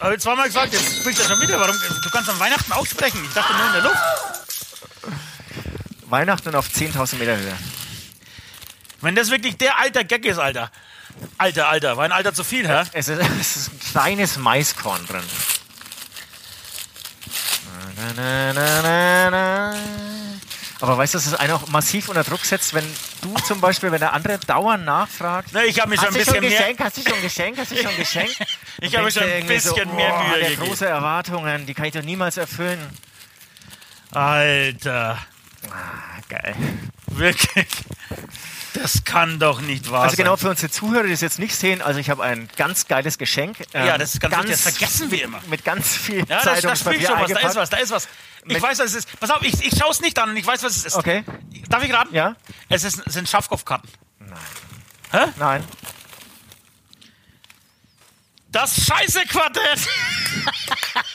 Habe ich zweimal gesagt, jetzt spricht er schon wieder. Warum? Du kannst am Weihnachten auch sprechen. Ich dachte nur in der Luft. Weihnachten auf 10.000 Meter Höhe. Wenn das wirklich der alter Gag ist, Alter. Alter, Alter. War ein Alter zu viel, hä? Es ist, es ist ein kleines Maiskorn drin. Na, na, na, na, na. Aber weißt du, dass es einen auch massiv unter Druck setzt, wenn du zum Beispiel, wenn der andere dauernd nachfragt, Ne, ich habe mir schon ein bisschen mehr... Geschenk, hast du schon Geschenk, hast du schon Geschenk? Ich habe schon ein bisschen mehr oh, Mühe gegeben. große Erwartungen, die kann ich doch niemals erfüllen. Alter. Ah, geil. Wirklich. Das kann doch nicht wahr Also genau sein. für unsere Zuhörer, die es jetzt nicht sehen, also ich habe ein ganz geiles Geschenk. ähm, Ja, das ist ganz, wichtig. Das vergessen wir immer. Mit ganz viel Ja, das, da spielt Zeitungspapier schon was. Da ist was, da ist was. Ich Mit- weiß, was es ist. Pass auf, ich, ich schaue es nicht an und ich weiß, was es ist. Okay. Darf ich raten? Ja? Es ist, es sind Schafkopfkarten. Nein. Das Scheiße-Quartett.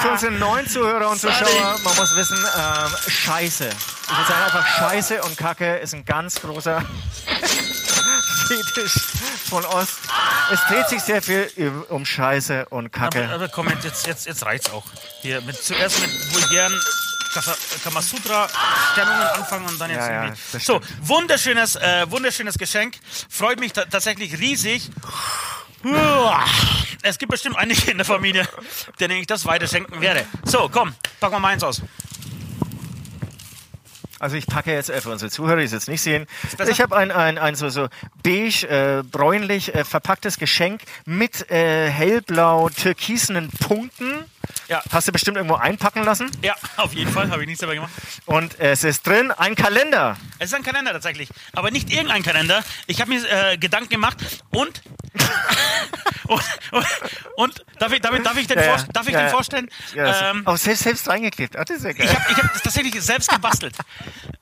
Für unsere neuen Zuhörer und. Zuschauer, man muss wissen, ähm, Scheiße. Ich würde sagen einfach Scheiße und Kacke ist ein ganz großer Fetisch von Ost. Es dreht sich sehr viel um Scheiße und Kacke. Aber, aber komm, jetzt, jetzt, jetzt reicht's auch. Hier, mit, zuerst mit vulgären Kamasutra-Stellungen anfangen und dann jetzt Ja, ja, irgendwie. das so, wunderschönes, äh, wunderschönes Geschenk. Freut mich ta tatsächlich riesig. Es gibt bestimmt einige in der Familie, denen ich das weiterschenken werde. So, komm, pack mal meins aus. Also ich packe jetzt äh, für unsere Zuhörer, die es jetzt nicht sehen, ich habe ein, ein, ein so, so beige, äh, bräunlich äh, verpacktes Geschenk mit äh, hellblau türkisenen Punkten. Ja. Hast du bestimmt irgendwo einpacken lassen. Ja, auf jeden Fall, habe ich nicht selber gemacht. Und es ist drin ein Kalender. Es ist ein Kalender tatsächlich, aber nicht irgendein Kalender. Ich habe mir äh, Gedanken gemacht und und, und, und darf ich, darf ich, darf ich, den, Ja, vor, darf ich Ja, den vorstellen? Ja, ähm, auch selbst, selbst reingeklebt. Ach, das ist ja geil. ich habe ich hab das tatsächlich selbst gebastelt.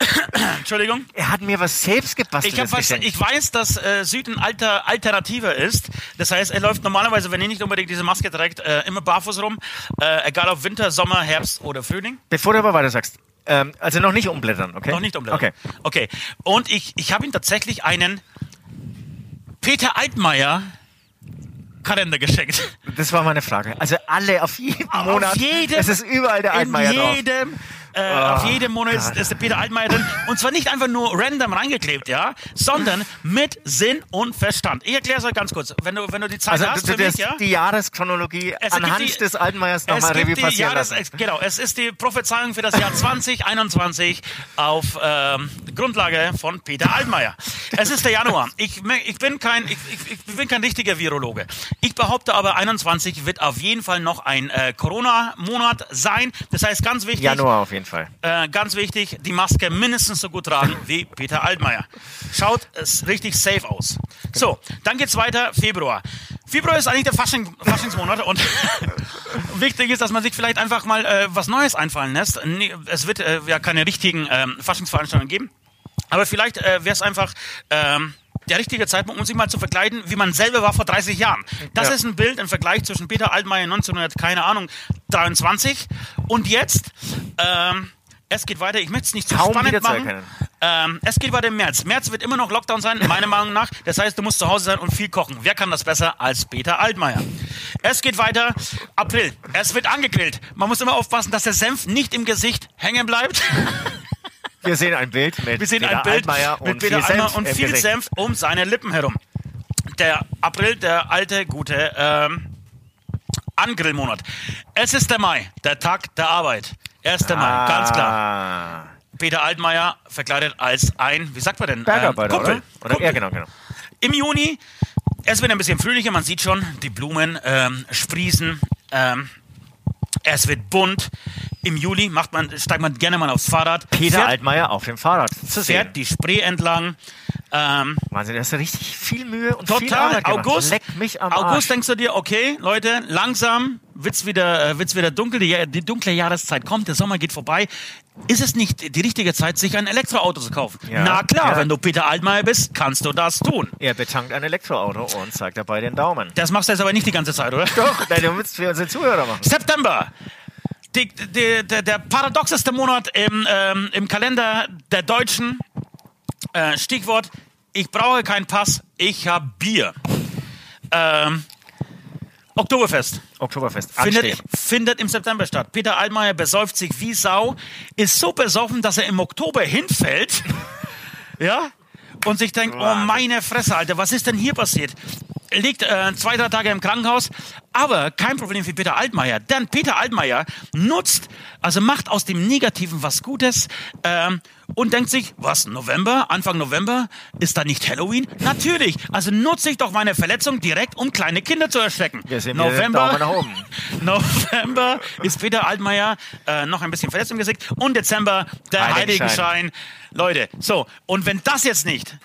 Entschuldigung. er hat mir was selbst gebastelt. Ich, was, ich weiß, dass äh, Süd ein alter Alternativer ist. Das heißt, er läuft normalerweise, wenn er nicht unbedingt diese Maske trägt, äh, immer barfuß rum. Äh, egal ob Winter, Sommer, Herbst oder Frühling. Bevor du aber weiter sagst, ähm, also noch nicht umblättern, okay? Noch nicht umblättern. Okay. Okay. Und ich, ich habe ihm tatsächlich einen Peter Altmaier Kalender geschenkt. Das war meine Frage. Also alle auf jeden Monat. Auf jedem, es ist überall der Altmaier in drauf. jedem, äh, auf jedem Monat ist, ist der Peter Altmaier drin. Und zwar nicht einfach nur random reingeklebt, ja, sondern mit Sinn und Verstand. Ich erkläre es euch ganz kurz. Wenn du, wenn du die Zeit Also hast für du mich, ja. die Jahreschronologie Es anhand die- des Altmaiers nochmal Revue passieren Jahres, lassen. genau, es ist die Prophezeiung für das Jahr 2021 auf ähm, Grundlage von Peter Altmaier. Es ist der Januar. Ich, ich, bin kein, ich, ich, ich bin kein richtiger Virologe. Ich behaupte aber, 21 wird auf jeden Fall noch ein äh, Corona-Monat sein. Das heißt, ganz wichtig. Januar auf jeden Fall. Äh, ganz wichtig, die Maske mindestens so gut tragen wie Peter Altmaier. Schaut es richtig safe aus. So, dann geht's weiter, Februar. Februar ist eigentlich der Fasching, Faschingsmonat und wichtig ist, dass man sich vielleicht einfach mal äh, was Neues einfallen lässt. Nee, Es wird äh, ja keine richtigen ähm, Faschingsveranstaltungen geben, aber vielleicht äh, wäre es einfach ähm, der richtige Zeitpunkt, um sich mal zu verkleiden, wie man selber war vor 30 Jahren. Das Ja. ist ein Bild im Vergleich zwischen Peter Altmaier 1900, keine Ahnung, 23 und jetzt. Ähm, es geht weiter. Ich möchte es nicht zu Kaum spannend machen. Ähm, es geht weiter im März. März wird immer noch Lockdown sein, meiner Meinung nach. Das heißt, du musst zu Hause sein und viel kochen. Wer kann das besser als Peter Altmaier? Es geht weiter. April. Es wird angegrillt. Man muss immer aufpassen, dass der Senf nicht im Gesicht hängen bleibt. Wir sehen ein Bild mit Wir sehen Peter ein Bild Altmaier mit und Peter viel Altmaier Senf und viel. Senf um seine Lippen herum. Der April, der alte, gute ähm, Angrillmonat. Es ist der Mai, der Tag der Arbeit. 1. Mai, ganz klar. Ah. Peter Altmaier verkleidet als ein, wie sagt man denn? Bergarbeiter, ähm, Kumpel. oder? oder? Kumpel. Ja, genau, genau. Im Juni, es wird ein bisschen fröhlicher, man sieht schon, die Blumen ähm, sprießen, ähm, es wird bunt. Im Juli macht man, steigt man gerne mal aufs Fahrrad. Peter fährt, Altmaier auf dem Fahrrad zu sehen. fährt die Spree entlang. Ähm, Wahnsinn, da hast du richtig viel Mühe und viel total. Arbeit gemacht. August, Leck mich am August Arsch. denkst du dir, okay, Leute, langsam wird's wieder, äh, wird's wieder dunkel, die, die dunkle Jahreszeit kommt, der Sommer geht vorbei. Ist es nicht die richtige Zeit, sich ein Elektroauto zu kaufen? Ja, Na klar, ja. wenn du Peter Altmaier bist, kannst du das tun. Er betankt ein Elektroauto und zeigt dabei den Daumen. Das machst du jetzt aber nicht die ganze Zeit, oder? Doch, nein, du willst für unsere Zuhörer machen. September. Die, die, der, der paradoxeste Monat im, ähm, im Kalender der Deutschen. Äh, Stichwort, ich brauche keinen Pass, ich habe Bier. Ähm, Oktoberfest Oktoberfest. findet, findet im September statt. Peter Altmaier besäuft sich wie Sau, ist so besoffen, dass er im Oktober hinfällt. ja? Und sich denkt, oh Wahnsinn. meine Fresse, Alter, was ist denn hier passiert? Liegt äh, zwei, drei Tage im Krankenhaus, aber kein Problem für Peter Altmaier, denn Peter Altmaier nutzt, also macht aus dem Negativen was Gutes ähm, und denkt sich, was, November, Anfang November, ist da nicht Halloween? Natürlich, also nutze ich doch meine Verletzung direkt, um kleine Kinder zu erschrecken. Oben. November ist Peter Altmaier äh, noch ein bisschen verletzt im Gesicht und Dezember der Heiligenschein. Heiligenschein. Leute, so, und wenn das jetzt nicht,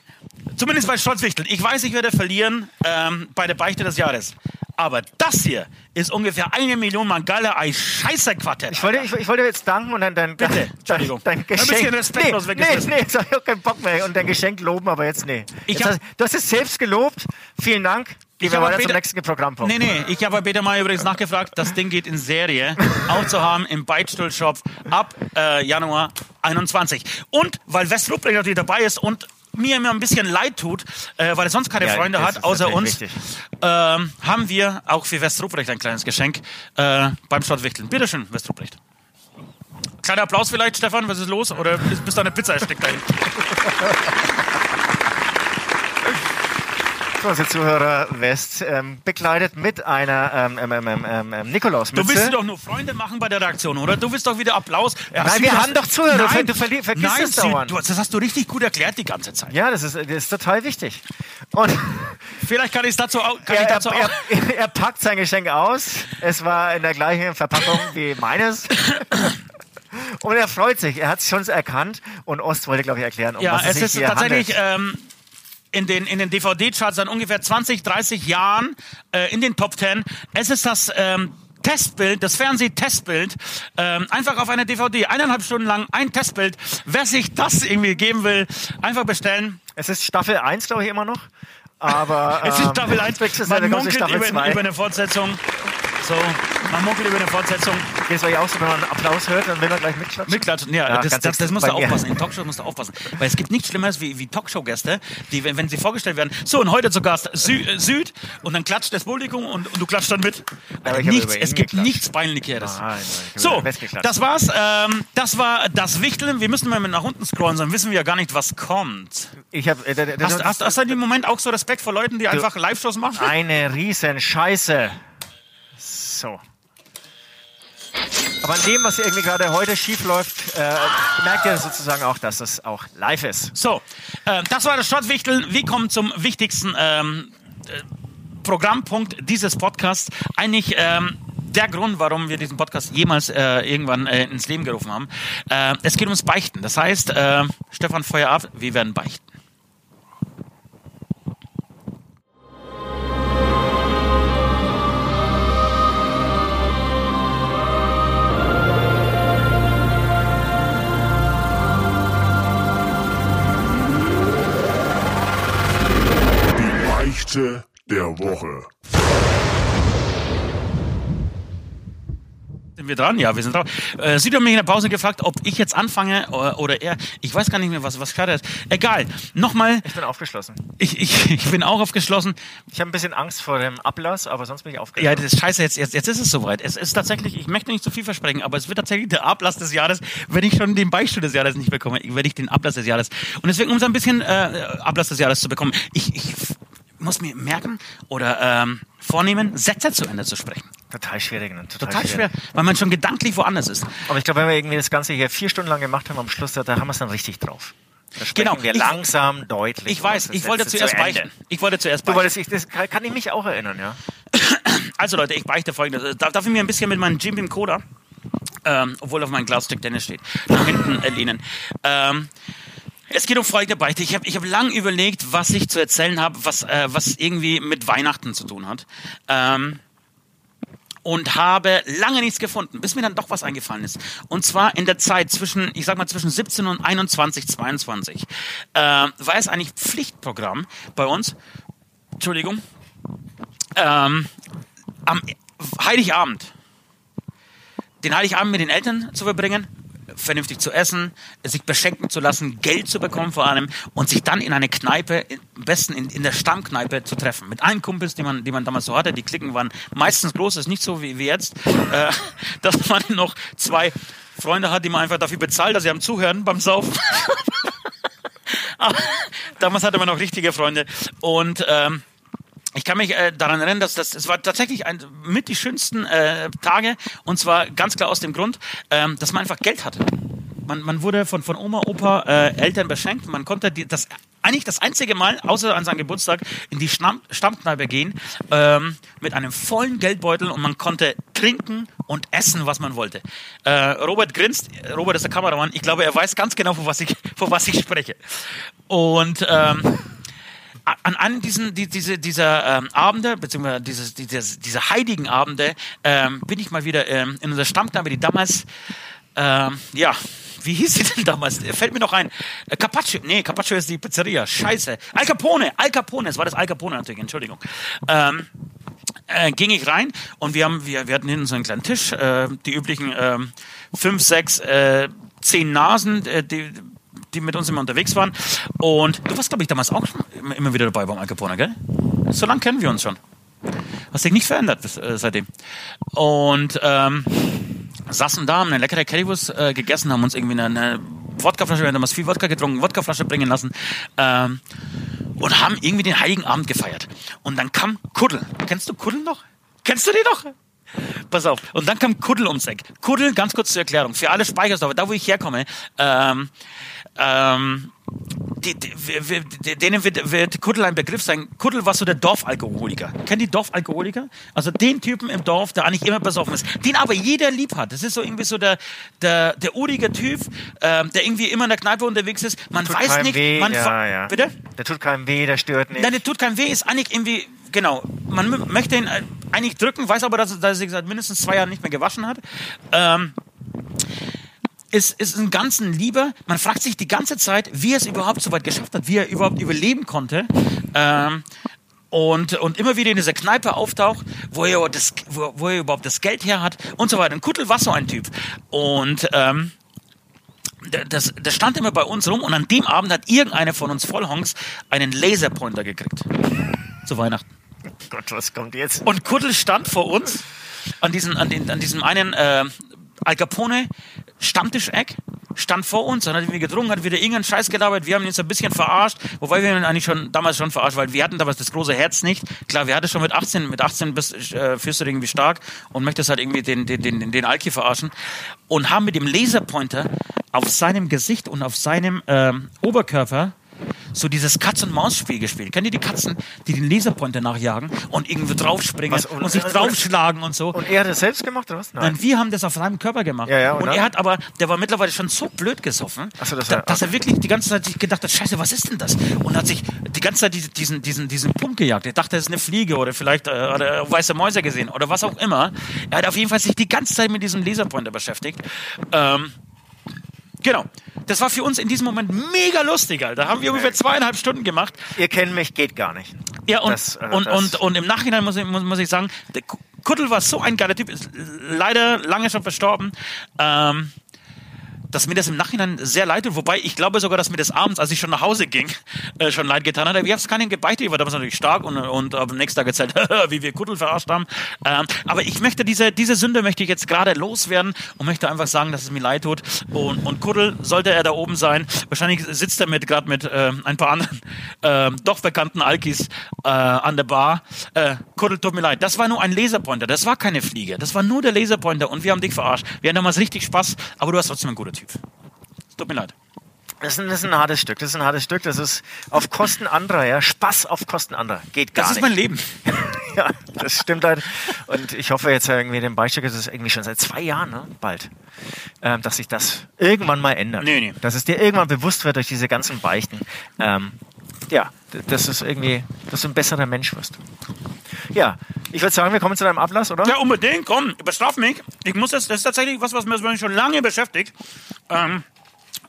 zumindest bei Schlotzwichtel, ich weiß, ich werde verlieren ähm, bei der Beichte des Jahres, aber das hier ist ungefähr eine Million geiler als scheiße Quartett. Ich wollte, ich, ich wollte jetzt danken und dann dein, Bitte, dein, Entschuldigung. dein Ein Geschenk. bisschen respektlos nee. Nee, nee, jetzt hab ich auch keinen Bock mehr. Und dein Geschenk loben, aber jetzt nee. Ich Jetzt hab- hast, du hast es selbst gelobt. Vielen Dank. Wir habe zum nächsten Programmpunkt. Nee, nee, ich habe bei Peter Mayer übrigens nachgefragt, das Ding geht in Serie auch zu haben im Beitstuhl-Shop ab äh, Januar 21. Und weil West Ruprecht natürlich dabei ist und mir immer ein bisschen leid tut, äh, weil er sonst keine Ja, Freunde hat, außer uns, ähm, haben wir auch für West Ruprecht ein kleines Geschenk äh, beim Schlottwichteln. Bitteschön, West Ruprecht. Kleiner Applaus vielleicht, Stefan, was ist los? Oder bist, bist du eine Pizza erstickt dahin? Unser Zuhörer West ähm, bekleidet mit einer ähm, ähm, ähm, ähm, ähm, Nikolausmütze. Du willst doch nur Freunde machen bei der Reaktion, oder? Du willst doch wieder Applaus. Ja, Nein, Süd, wir haben doch Zuhörer. Nein, du vergisst nein, es dauernd. du, das hast du richtig gut erklärt die ganze Zeit. ja, das ist, das ist total wichtig. Und Vielleicht kann ich dazu auch. Kann er, ich dazu er, er, er packt sein Geschenk aus. Es war in der gleichen Verpackung wie meines. Und er freut sich. Er hat es schon erkannt. Und Ost wollte, glaube ich, erklären, um ja, was es, es sich ist hier tatsächlich handelt. ähm, in den, in den DVD-Charts seit ungefähr 20, 30 Jahren äh, in den Top 10. Es ist das. Ähm, Testbild, das Fernsehtestbild, ähm, einfach auf einer DVD, eineinhalb Stunden lang ein Testbild. Wer sich das irgendwie geben will, einfach bestellen. Es ist Staffel 1, glaube ich, immer noch. Aber Es ist ähm, Staffel 1, jetzt ist man munkelt über, 2. über eine Fortsetzung. So, man munkelt über eine Fortsetzung. Geht es euch auch so, wenn man einen Applaus hört, dann will man gleich mitklatschen? Mitklatschen, ja, Ja, das, das, das musst du aufpassen. In Talkshows musst du aufpassen. Weil es gibt nichts Schlimmeres wie, wie Talkshow-Gäste, die, wenn, wenn sie vorgestellt werden, so und heute zu Gast Sü äh, Süd und dann klatscht das Publikum und, und du klatscht dann mit. Aber ich habe nichts, es gibt geklatscht. nichts Peinlicheres. Nein, So, das war's. Ähm, das war das Wichteln. Wir müssen mal mit nach unten scrollen, sonst wissen wir ja gar nicht, was kommt. Ich habe äh, Hast, hast, hast du in dem Moment auch so Respekt vor Leuten, die einfach Live-Shows machen? eine riesen Scheiße. So. Aber an dem, was irgendwie gerade heute schief läuft, äh, merkt ihr sozusagen auch, dass es auch live ist. So, äh, das war das Schrottwichteln. Wir kommen zum wichtigsten ähm, äh, Programmpunkt dieses Podcasts. Eigentlich ähm, der Grund, warum wir diesen Podcast jemals äh, irgendwann äh, ins Leben gerufen haben. Äh, es geht ums Beichten. Das heißt, Stefan, Feuer ab, wir werden beichten. Beichte der Woche. Sind wir dran? Ja, wir sind dran. Äh, Sie haben mich in der Pause gefragt, ob ich jetzt anfange oder, oder er. Ich weiß gar nicht mehr, was, was schade ist. Egal. Nochmal, Ich bin aufgeschlossen. ich, ich, ich bin auch aufgeschlossen. Ich habe ein bisschen Angst vor dem Ablass, aber sonst bin ich Ja, aufgeschlossen. das ist scheiße, jetzt, jetzt, jetzt ist es soweit. Es ist tatsächlich, ich möchte nicht zu viel versprechen, aber es wird tatsächlich der Ablass des Jahres, wenn ich schon den Beichtstuhl des Jahres nicht bekomme, werde ich den Ablass des Jahres. Und deswegen, um so ein bisschen äh, Ablass des Jahres zu bekommen, ich, ich muss mir merken oder ähm, vornehmen, Sätze zu Ende zu sprechen. Total schwierig. Ne? Total, Total schwer, weil man schon gedanklich woanders ist. Aber ich glaube, wenn wir irgendwie das Ganze hier vier Stunden lang gemacht haben, am Schluss, da, da haben wir es dann richtig drauf. Da sprechen Genau. wir Ich- langsam, deutlich. Ich weiß, ich wollte zuerst zu beichten. Ich wollte zuerst Du beichten. wolltest, ich, das kann, ich mich auch erinnern, ja. Also Leute, ich beichte folgendes. Darf, darf ich mir ein bisschen mit meinem Jim Beam Cola, ähm, obwohl auf meinem Glasstück Dennis steht, nach hinten äh, lehnen. Ähm, es geht um folgende Beichte. Ich habe ich hab lang überlegt, was ich zu erzählen habe, was, äh, was irgendwie mit Weihnachten zu tun hat. Ähm, und habe lange nichts gefunden, bis mir dann doch was eingefallen ist. Und zwar in der Zeit zwischen, ich sag mal, zwischen 17 und 21, 22, äh, war es eigentlich Pflichtprogramm bei uns. Entschuldigung. Ähm, am Heiligabend, den Heiligabend mit den Eltern zu verbringen, vernünftig zu essen, sich beschenken zu lassen, Geld zu bekommen vor allem und sich dann in eine Kneipe, am besten in, in der Stammkneipe zu treffen. Mit allen Kumpels, die man, die man damals so hatte. Die Klicken waren meistens groß, ist nicht so wie, wie jetzt, äh, dass man noch zwei Freunde hat, die man einfach dafür bezahlt, dass sie am Zuhören beim Saufen. Damals hatte man noch richtige Freunde und ähm, ich kann mich äh, daran erinnern, dass das es war tatsächlich ein, mit die schönsten äh, Tage und zwar ganz klar aus dem Grund, ähm, dass man einfach Geld hatte. Man, man wurde von, von Oma, Opa, äh, Eltern beschenkt. Man konnte die, das eigentlich das einzige Mal, außer an seinem Geburtstag, in die Stamm, Stammkneipe gehen ähm, mit einem vollen Geldbeutel und man konnte trinken und essen, was man wollte. Äh, Robert grinst. Robert ist der Kameramann. Ich glaube, er weiß ganz genau, vor was ich, vor was ich spreche. Und ähm, an einem diesen, die, diese, dieser ähm, Abende, beziehungsweise dieses, dieses, diese heiligen Abende, ähm, bin ich mal wieder ähm, in unserer Stammkneipe, die damals, ähm, ja, wie hieß sie denn damals? Fällt mir noch ein. Äh, Carpaccio, nee, Carpaccio ist die Pizzeria. Scheiße. Al Capone, Al Capone, es war das Al Capone natürlich, Entschuldigung. Ähm, äh, ging ich rein und wir haben, wir, wir hatten hinten so einen kleinen Tisch, äh, die üblichen ähm, fünf, sechs, äh, zehn Nasen, äh, die, die mit uns immer unterwegs waren. Und du warst, glaube ich, damals auch immer- wieder dabei beim Al Capone, gell? So lange kennen wir uns schon. Hast dich nicht verändert bis, äh, seitdem. Und ähm, saßen da, haben eine leckere Currywurst äh, gegessen, haben uns irgendwie eine, eine Wodkaflasche, wir haben damals viel Wodka getrunken, Wodkaflasche bringen lassen. Ähm, und haben irgendwie den Heiligen Abend gefeiert. Und dann kam Kuddel. Kennst du Kuddel noch? Kennst du den noch? Pass auf. Und dann kam Kuddel ums Eck. Kuddel, ganz kurz zur Erklärung, für alle Speichersdorfer, da wo ich herkomme, ähm, ähm, die, die, wir- denen wird, wird Kuddel ein Begriff sein. Kuddel war so der Dorfalkoholiker. Kennt die Dorfalkoholiker? Also den Typen im Dorf, der eigentlich immer besoffen ist. Den aber jeder lieb hat. Das ist so irgendwie so der, der, der urige Typ, ähm, der irgendwie immer in der Kneipe unterwegs ist. Man Tut weiß nicht, weh, man ja, ja. Bitte? Der tut keinem weh, der stört nicht. Nein, der tut keinem weh, ist eigentlich irgendwie, genau, man möchte ihn äh, eigentlich drücken, weiß aber, dass, er- dass er sich seit mindestens zwei Jahren nicht mehr gewaschen hat. Ähm, ist, ist ein ganzen Lieber. Man fragt sich die ganze Zeit, wie er es überhaupt so weit geschafft hat, wie er überhaupt überleben konnte. Ähm, und, und immer wieder in dieser Kneipe auftaucht, wo er, das, wo, wo er überhaupt das Geld her hat und so weiter. Und Kuttel war so ein Typ. Und ähm, das, das stand immer bei uns rum und an dem Abend hat irgendeiner von uns Vollhongs einen Laserpointer gekriegt. Zu Weihnachten. Gott, was kommt jetzt? Und Kuddel stand vor uns an, diesen, an, den, an diesem einen äh, Al Capone Stammtischeck, stand vor uns und hat irgendwie getrunken, hat wieder irgendeinen Scheiß gelabert. Wir haben ihn so ein bisschen verarscht, wobei wir ihn eigentlich schon damals schon verarscht, weil wir hatten damals das große Herz nicht. Klar, wir hatten schon mit 18, mit 18 bist, äh, fühlst du irgendwie stark und möchtest halt irgendwie den, den, den, den Alki verarschen und haben mit dem Laserpointer auf seinem Gesicht und auf seinem ähm, Oberkörper so dieses Katz-und-Maus-Spiel gespielt. Kennt ihr die Katzen, die den Laserpointer nachjagen und irgendwo draufspringen Was, und, und- sich draufschlagen und so? Und er hat das selbst gemacht, oder was? Nein, wir haben das auf seinem Körper gemacht. Ja, ja, und und er hat aber, der war mittlerweile schon so blöd gesoffen, so, dass da, er- dass er wirklich die ganze Zeit sich gedacht hat, scheiße, was ist denn das? Und hat sich die ganze Zeit diese- diesen, diesen, diesen Punkt gejagt. Er dachte, das ist eine Fliege oder vielleicht äh, hat er weiße Mäuse gesehen oder was auch immer. Er hat auf jeden Fall sich die ganze Zeit mit diesem Laserpointer beschäftigt. Ähm, genau. Das war für uns in diesem Moment mega lustig, Alter. Haben wir ungefähr zweieinhalb Stunden gemacht. Ihr kennt mich, geht gar nicht. Ja, und, Das, äh, und, das- und, und im Nachhinein muss ich, muss, muss ich sagen, Kuttel war so ein geiler Typ, ist leider lange schon verstorben. Ähm, dass mir das im Nachhinein sehr leid tut, wobei ich glaube sogar, dass mir das abends, als ich schon nach Hause ging, äh, schon leid getan hat. Wir haben es keinen gebeichtet, ich war damals natürlich stark und, und am nächsten Tag erzählt, wie wir Kuttel verarscht haben. Ähm, aber ich möchte diese, diese Sünde möchte ich jetzt gerade loswerden und möchte einfach sagen, dass es mir leid tut. Und, und Kuttel, sollte er da oben sein, wahrscheinlich sitzt er mit gerade mit äh, ein paar anderen äh, doch bekannten Alkis äh, an der Bar. Äh, Kuttel, tut mir leid. Das war nur ein Laserpointer, das war keine Fliege, das war nur der Laserpointer und wir haben dich verarscht. Wir hatten damals richtig Spaß, aber du warst trotzdem ein guter Typ. Tut mir leid. Das ist, ein, das ist ein hartes Stück. Das ist ein hartes Stück. Das ist auf Kosten anderer, ja. Spaß auf Kosten anderer. Geht gar Das ist nicht. mein Leben. ja, das stimmt halt. Und ich hoffe jetzt irgendwie dem Beichtstück, das ist irgendwie schon seit zwei Jahren, ne? bald, ähm, dass sich das irgendwann mal ändert. Nee, nee. Dass es dir irgendwann bewusst wird durch diese ganzen Beichten. Ähm, ja, dass es irgendwie, dass du ein besserer Mensch wirst. Ja, ich würde sagen, wir kommen zu deinem Ablass, oder? Ja, unbedingt, komm, bestraf mich. Ich muss das, das ist tatsächlich was, was mich schon lange beschäftigt. Ähm,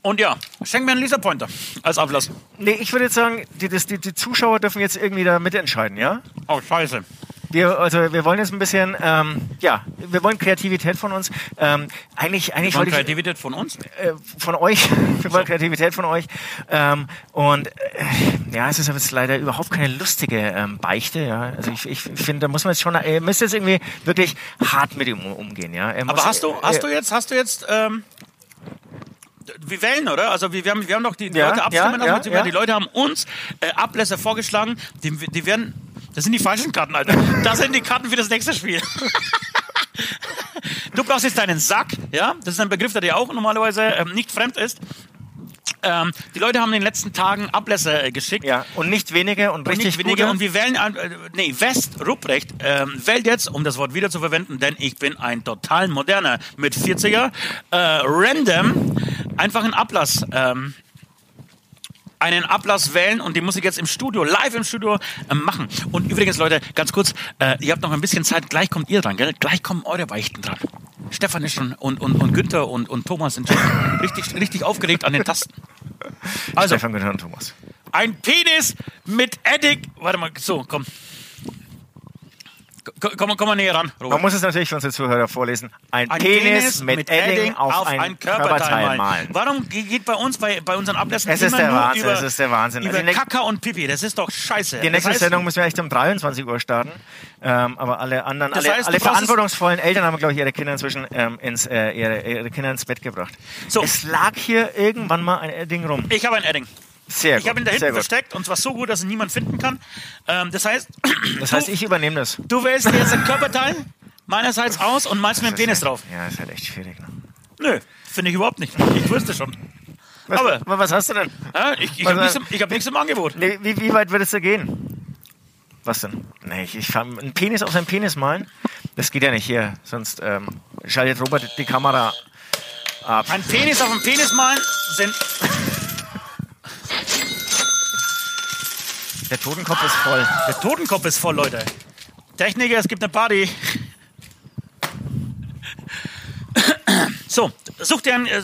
und ja, schenk mir einen Laserpointer als Ablass. Nee, ich würde jetzt sagen, die, das, die, die Zuschauer dürfen jetzt irgendwie da mitentscheiden, ja? Oh, scheiße. Wir, also wir wollen jetzt ein bisschen, ähm, ja, wir wollen Kreativität von uns. Ähm, eigentlich, eigentlich wollte ich, Kreativität von uns? äh, von euch. Wir wollen Kreativität von euch. Ähm, und äh, ja, es ist jetzt leider überhaupt keine lustige ähm, Beichte. Ja, also ich, ich finde, da muss man jetzt schon, äh, ihr müsst jetzt irgendwie wirklich hart mit ihm um- umgehen. Ja, Er Aber muss, hast du, hast äh, du jetzt, hast du jetzt, ähm, wir wählen, oder? Also wir, wir, haben, wir haben doch die, die Ja, Leute abstimmen ja, lassen, ja. die Leute haben uns äh, Ablässe vorgeschlagen, die, die werden, das sind die falschen Karten, Alter. Das sind die Karten für das nächste Spiel. Du brauchst jetzt deinen Sack, ja? Das ist ein Begriff, der dir auch normalerweise ähm, nicht fremd ist. Ähm, die Leute haben in den letzten Tagen Ablässe äh, geschickt. Ja, und nicht wenige und Und richtig nicht weniger. gute. Und wir wählen, äh, nee, West Ruprecht ähm, wählt jetzt, um das Wort wieder zu verwenden, denn ich bin ein total moderner mit 40er, äh, random, einfach einen Ablass, ähm, einen Ablass wählen und den muss ich jetzt im Studio, live im Studio ähm, machen. Und übrigens, Leute, ganz kurz, äh, ihr habt noch ein bisschen Zeit, gleich kommt ihr dran, gell? Gleich kommen eure Beichten dran. Stefan ist schon und, und, und Günther und, und Thomas sind schon richtig, richtig aufgeregt an den Tasten. Also, Stefan Günther und Thomas. ein Penis mit Edding. Warte mal, so, komm. Komm, komm mal näher ran, Man Robert. muss es natürlich für unsere Zuhörer vorlesen. Ein, Ein Penis, mit, Edding auf, ein, Körperteil, malen. Warum ge- geht bei uns, bei, bei unseren Ablässen Es ist der nur Wahnsinn, über, es ist der Wahnsinn. über Also Kaka und Pipi? Das ist doch scheiße. Die nächste das heißt, Sendung müssen wir echt um 23 Uhr starten. Ähm, aber alle anderen, alle, heißt, alle verantwortungsvollen Eltern haben, glaube ich, ihre Kinder inzwischen ähm, ins, äh, ihre, ihre Kinder ins Bett gebracht. So. Es lag hier irgendwann mal ein Edding rum. Ich habe ein Edding. Sehr Ich habe ihn da hinten versteckt und zwar so gut, dass ihn niemand finden kann. Ähm, das heißt, Das heißt, ich übernehme das. du wählst dir jetzt ein Körperteil meinerseits aus und malst mir einen Penis drauf. Ja, ist halt echt schwierig. Ne? Nö, finde ich überhaupt nicht. Ich wüsste schon. Was, Aber- was hast du denn? Ja, ich ich habe nichts, hab nichts im Angebot. Nee, wie, wie weit würdest du gehen? Was denn? Nee, ich, ich einen Penis auf seinen Penis malen? Das geht ja nicht hier. Sonst ähm, schaltet Robert die Kamera ab. Ein Penis auf dem Penis malen sind. Der Totenkopf ist voll. Der Totenkopf ist voll, Leute. Techniker, es gibt eine Party. So, such dir einen. Äh,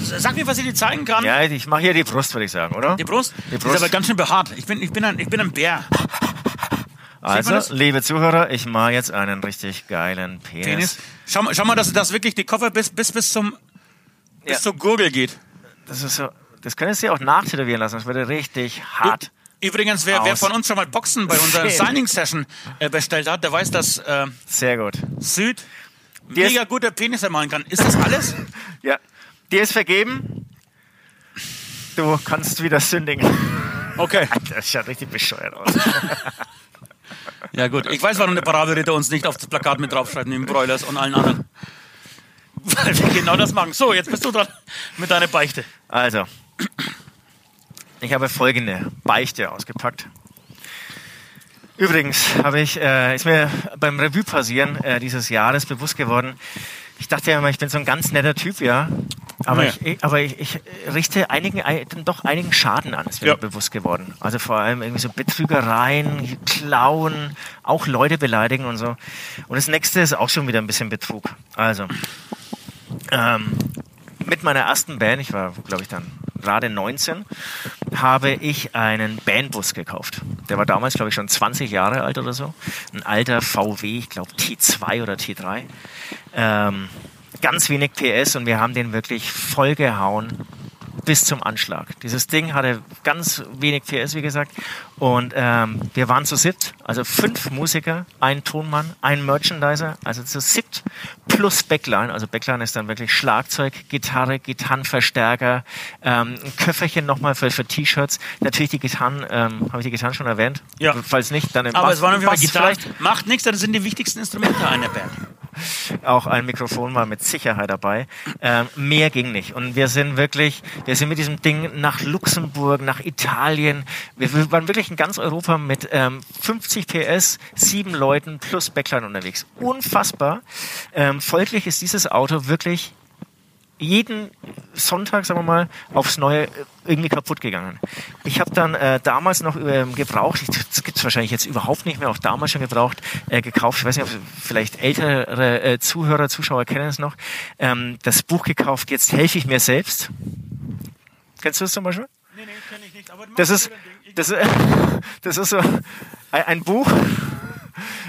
sag mir, was ich dir zeigen kann. Ja, ich mache hier die Brust, würde ich sagen, oder? Die Brust? Die Brust. ist aber ganz schön behaart. Ich bin, ich bin, ein, ich bin ein Bär. Also, liebe Zuhörer, ich mache jetzt einen richtig geilen Penis. Penis. Schau, mal- schau mal, dass das wirklich die Koffer bis, bis, bis zum bis Ja. zur Gurgel geht. Das ist so, das könntest du dir auch nachtätowieren lassen. Das würde richtig hart. Übrigens, wer, wer von uns schon mal Boxen bei unserer. Signing-Session äh, bestellt hat, der weiß, dass äh, Sehr gut. Süd Die ist- mega gute Penisse malen kann. Ist das alles? Ja, dir ist vergeben. Du kannst wieder sündigen. Okay. Das schaut richtig bescheuert aus. Ja gut, ich weiß, warum der Paraderitter uns nicht auf das Plakat mit draufschreibt, neben Broilers und allen anderen. Weil wir genau das machen. So, jetzt bist du dran mit deiner Beichte. Also, Ich habe folgende Beichte ausgepackt. Übrigens habe ich, äh, ist mir beim Revue passieren äh, dieses Jahres bewusst geworden, ich dachte ja immer, ich bin so ein ganz netter Typ, ja. Aber, Nee. ich, aber ich, ich richte einigen, ei- dann doch einigen Schaden an, ist mir Ja. bewusst geworden. Also vor allem irgendwie so Betrügereien, Klauen, auch Leute beleidigen und so. Und das nächste ist auch schon wieder ein bisschen Betrug. Also, ähm, mit meiner ersten Band, ich war, glaube ich, dann gerade 19, habe ich einen Bandbus gekauft. Der war damals, glaube ich, schon 20 Jahre alt oder so. Ein alter VW, ich glaube T2 oder T3. Ähm, ganz wenig PS und wir haben den wirklich vollgehauen bis zum Anschlag. Dieses Ding hatte ganz wenig PS, wie gesagt. Und ähm, wir waren zu siebt, also fünf Musiker, ein Tonmann, ein Merchandiser, also zu siebt plus Backline. Also Backline ist dann wirklich Schlagzeug, Gitarre, Gitarrenverstärker, ähm, ein Köfferchen nochmal für, für T-Shirts. Natürlich die Gitarren, ähm, habe ich die Gitarren schon erwähnt? Ja. Falls nicht, dann im Aber Bass- es waren auf jeden Fall Bass Gitarren. vielleicht Macht nichts, das sind die wichtigsten Instrumente einer Band. Auch ein Mikrofon war mit Sicherheit dabei. Ähm, mehr ging nicht. Und wir sind wirklich, wir sind mit diesem Ding nach Luxemburg, nach Italien. Wir, wir waren wirklich in ganz Europa mit ähm, 50 PS, sieben Leuten plus Backline unterwegs. Unfassbar. Ähm, folglich ist dieses Auto wirklich jeden Sonntag, sagen wir mal, aufs Neue äh, irgendwie kaputt gegangen. Ich habe dann äh, damals noch ähm, gebraucht, das gibt's wahrscheinlich jetzt überhaupt nicht mehr, auch damals schon gebraucht, äh, gekauft, ich weiß nicht, ob vielleicht ältere äh, Zuhörer, Zuschauer kennen es noch, ähm, das Buch gekauft, jetzt helfe ich mir selbst. Kennst du das zum Beispiel? Nee, nee, kenne ich nicht. Aber Das ist, das, ist- das ist so ein Buch,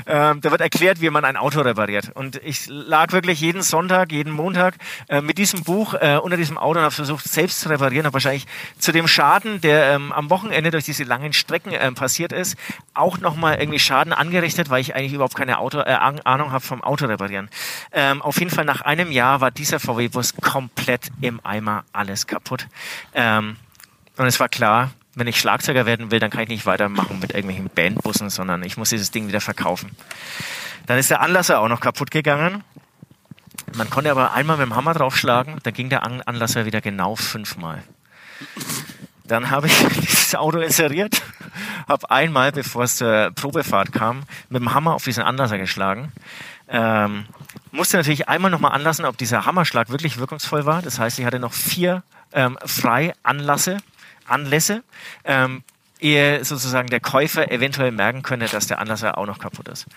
ähm, da wird erklärt, wie man ein Auto repariert. Und ich lag wirklich jeden Sonntag, jeden Montag äh, mit diesem Buch äh, unter diesem Auto und habe versucht, selbst zu reparieren. Habe wahrscheinlich zu dem Schaden, der ähm, am Wochenende durch diese langen Strecken ähm, passiert ist, auch nochmal irgendwie Schaden angerichtet, weil ich eigentlich überhaupt keine Auto, äh, Ahnung habe vom Auto reparieren. Ähm, auf jeden Fall nach einem Jahr war dieser VW-Bus komplett im Eimer, alles kaputt. Ähm, und es war klar, wenn ich Schlagzeuger werden will, dann kann ich nicht weitermachen mit irgendwelchen Bandbussen, sondern ich muss dieses Ding wieder verkaufen. Dann ist der Anlasser auch noch kaputt gegangen. Man konnte aber einmal mit dem Hammer draufschlagen, dann ging der An Anlasser wieder genau fünfmal. Dann habe ich dieses Auto inseriert, habe einmal, bevor es zur Probefahrt kam, mit dem Hammer auf diesen Anlasser geschlagen. Ähm, musste natürlich einmal nochmal anlassen, ob dieser Hammerschlag wirklich wirkungsvoll war. Das heißt, ich hatte noch vier ähm, frei Anlasse, Anlässe, ähm, ehe sozusagen der Käufer eventuell merken könnte, dass der Anlasser auch noch kaputt ist.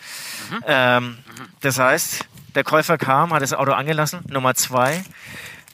Ähm, das heißt, der Käufer kam, hat das Auto angelassen. Nummer zwei,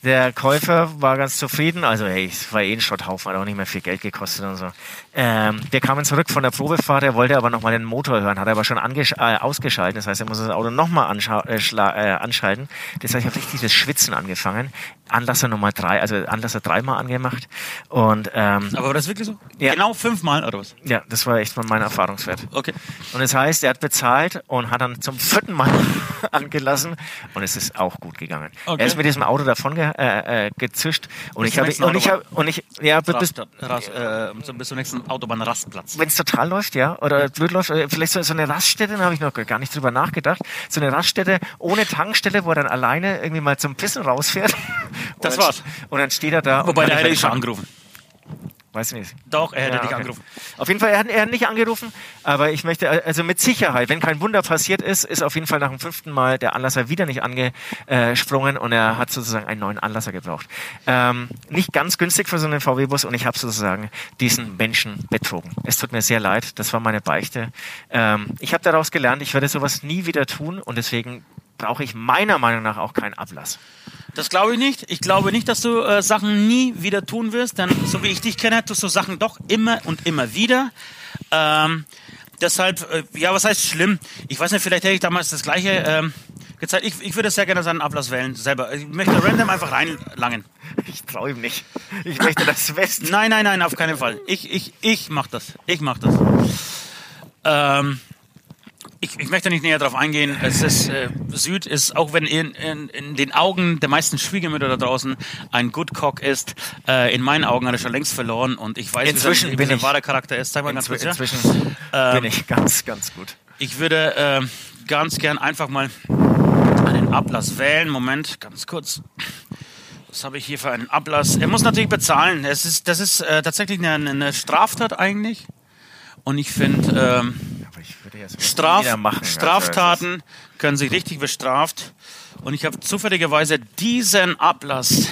der Käufer war ganz zufrieden. Also, hey, es war eh ein Schrotthaufen, hat auch nicht mehr viel Geld gekostet und so. Ähm, wir kamen zurück von der Probefahrt, er wollte aber nochmal den Motor hören, hat er aber schon äh, ausgeschaltet. Das heißt, er muss das Auto nochmal äh, äh, anschalten. Das heißt, ich habe richtig das Schwitzen angefangen. Anlasser Nummer drei, also Anlasser dreimal angemacht. Und ähm, Aber war das wirklich so? Ja. Genau fünfmal oder was? ja, das war echt mal mein Erfahrungswert. Okay. Und das heißt, er hat bezahlt und hat dann zum vierten Mal angelassen und es ist auch gut gegangen. Okay. Er ist mit diesem Auto davon äh, äh, gezischt und ich habe und ich habe und ich ja bis, Rast, äh, bis zum nächsten Autobahnrastplatz. wenn es total läuft, ja, oder blöd läuft, äh, vielleicht so, so eine Raststätte, da habe ich noch gar nicht drüber nachgedacht. So eine Raststätte ohne Tankstelle, wo er dann alleine irgendwie mal zum Pissen rausfährt. Das Und war's. Und dann steht er da. Wobei, der hätte ich schon angerufen. Weiß nicht. Doch, er hätte Ja, dich okay. angerufen. Auf jeden Fall, er hat, er hat nicht angerufen, aber ich möchte, also mit Sicherheit, wenn kein Wunder passiert ist, ist auf jeden Fall nach dem fünften Mal der Anlasser wieder nicht angesprungen und er hat sozusagen einen neuen Anlasser gebraucht. Ähm, nicht ganz günstig für so einen VW-Bus und ich habe sozusagen diesen Menschen betrogen. Es tut mir sehr leid, das war meine Beichte. Ähm, ich habe daraus gelernt, ich werde sowas nie wieder tun und deswegen brauche ich meiner Meinung nach auch keinen Ablass. Das glaube ich nicht. Ich glaube nicht, dass du äh, Sachen nie wieder tun wirst, denn so wie ich dich kenne, tust du Sachen doch immer und immer wieder. Ähm, deshalb, äh, ja, was heißt schlimm? Ich weiß nicht, vielleicht hätte ich damals das gleiche ähm, gezeigt. Ich, ich würde sehr gerne seinen Ablass wählen, selber. Ich möchte random einfach reinlangen. Ich traue ihm nicht. Ich möchte das West. Nein, nein, nein, auf keinen Fall. Ich, ich, ich mach das. Ich mach das. Ähm, ich, ich möchte nicht näher darauf eingehen. Es ist, äh, Süd ist, auch wenn in, in, in den Augen der meisten Schwiegermütter da draußen ein Good Cock ist, äh, in meinen Augen hat er schon längst verloren und ich weiß, Inzwischen wie sein, wahrer Charakter ist. Zeig mal ganz kurz, ja? Inzwischen bin ich ganz, ganz gut. Ich würde ähm, ganz gern einfach mal einen Ablass wählen. Moment, ganz kurz. Was habe ich hier für einen Ablass? Er muss natürlich bezahlen. Es ist, das ist äh, tatsächlich eine, eine Straftat eigentlich. Und ich finde, ähm, Straf. Also, Straftaten können sich richtig bestraft. Und ich habe zufälligerweise diesen Ablass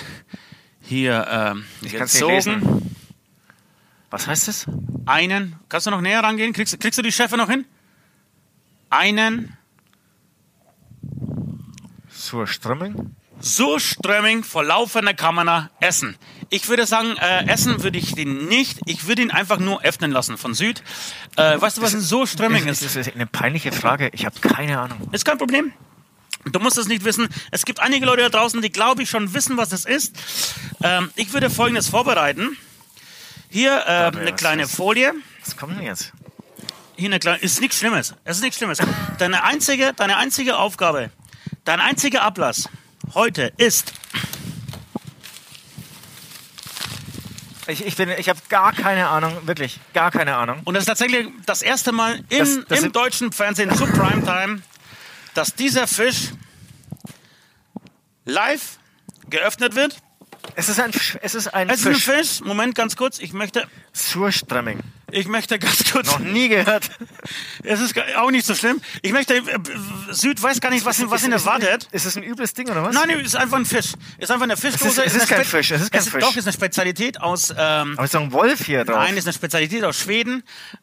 hier nicht gezogen. Was heißt das? Einen, kannst du noch näher rangehen? Kriegst, kriegst du die Chefe noch hin? Einen Surströmming? Surströmming vor laufender Kamera essen. Ich würde sagen, äh, essen würde ich den nicht. Ich würde ihn einfach nur öffnen lassen von Süd. Äh, weißt du, was ein Surströmming Das ist? ist eine peinliche Frage. Ich habe keine Ahnung. Ist kein Problem. Du musst es nicht wissen. Es gibt einige Leute da draußen, die, glaube ich, schon wissen, was es ist. Ähm, ich würde Folgendes vorbereiten. Hier äh, eine kleine Folie. Was kommt denn jetzt? Hier eine kleine, ist nichts Schlimmes. Es ist nichts Schlimmes. Deine einzige, deine einzige Aufgabe, dein einziger Ablass heute ist, Ich, ich, bin, ich habe gar keine Ahnung, wirklich, gar keine Ahnung. und das ist tatsächlich das erste Mal im, Das- das im deutschen Fernsehen zu Primetime, dass dieser Fisch live geöffnet wird. Es ist ein, es ist ein Es ist ein Fisch. Fisch. Moment, ganz kurz. Ich möchte, Surströmming. ich möchte ganz kurz. Noch nie gehört. Es ist auch nicht so schlimm. Ich möchte, äh, Süd weiß gar nicht, was, ihn- was ihn Ist- erwartet. Ist es ein übles Ding oder was? Nein, es ist einfach ein Fisch. Es ist einfach eine Fischdose. es ist eine kein Spe- Fisch, es ist kein es Fisch. Doch, es ist eine Spezialität aus, ähm, Aber ist doch ein Wolf hier drauf. nein, ist eine Spezialität aus Schweden.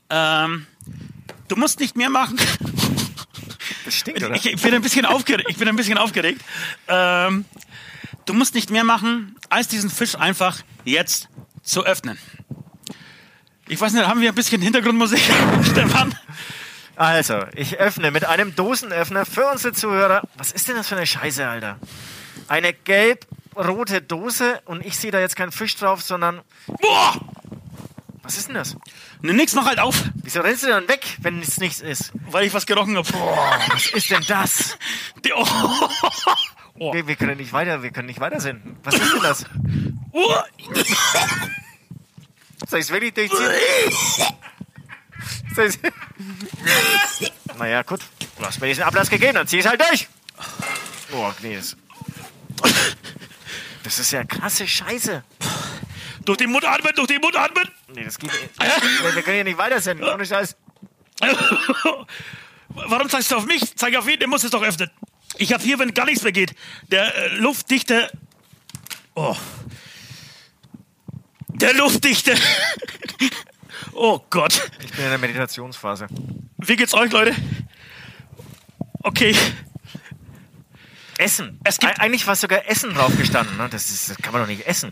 Ähm, du musst nicht mehr machen. das stinkt, oder? Ich, ich bin ein bisschen aufgeregt. Ich bin ein bisschen aufgeregt. Ähm, du musst nicht mehr machen, als diesen Fisch einfach jetzt zu öffnen. Ich weiß nicht, haben wir ein bisschen Hintergrundmusik, Stefan? Also, ich öffne mit einem Dosenöffner für unsere Zuhörer. Was ist denn das für eine Scheiße, Alter? Eine gelb-rote Dose und ich sehe da jetzt keinen Fisch drauf, sondern. Boah! Was ist denn das? Ne, nix, mach halt auf, Wieso rennst du dann weg, wenn es nichts ist? weil ich was gerochen habe. Was ist denn das? Die, oh. Oh. Wir, wir können nicht weiter, wir können nicht weiter senden. Was ist denn das? Oh. Soll ich es wirklich durchziehen? Soll ich's- naja, gut. Du hast mir diesen Ablass gegeben, dann zieh ich es halt durch. Oh, nee. Das, das ist ja krasse Scheiße. Durch den Mund atmen, durch den Mund atmen. Nee, das geht nicht. Wir wir können hier nicht weiter senden, ohne Scheiß. Warum zeigst du auf mich? Zeig auf ihn, der muss es doch öffnen. Ich habe hier, wenn gar nichts mehr geht, der äh, luftdichte. Oh. Der luftdichte. oh Gott. Ich bin in der Meditationsphase. Wie geht's euch, Leute? Okay. Essen. Es gibt- Eig- Eigentlich war sogar Essen drauf gestanden. Ne? Das, ist, das kann man doch nicht essen.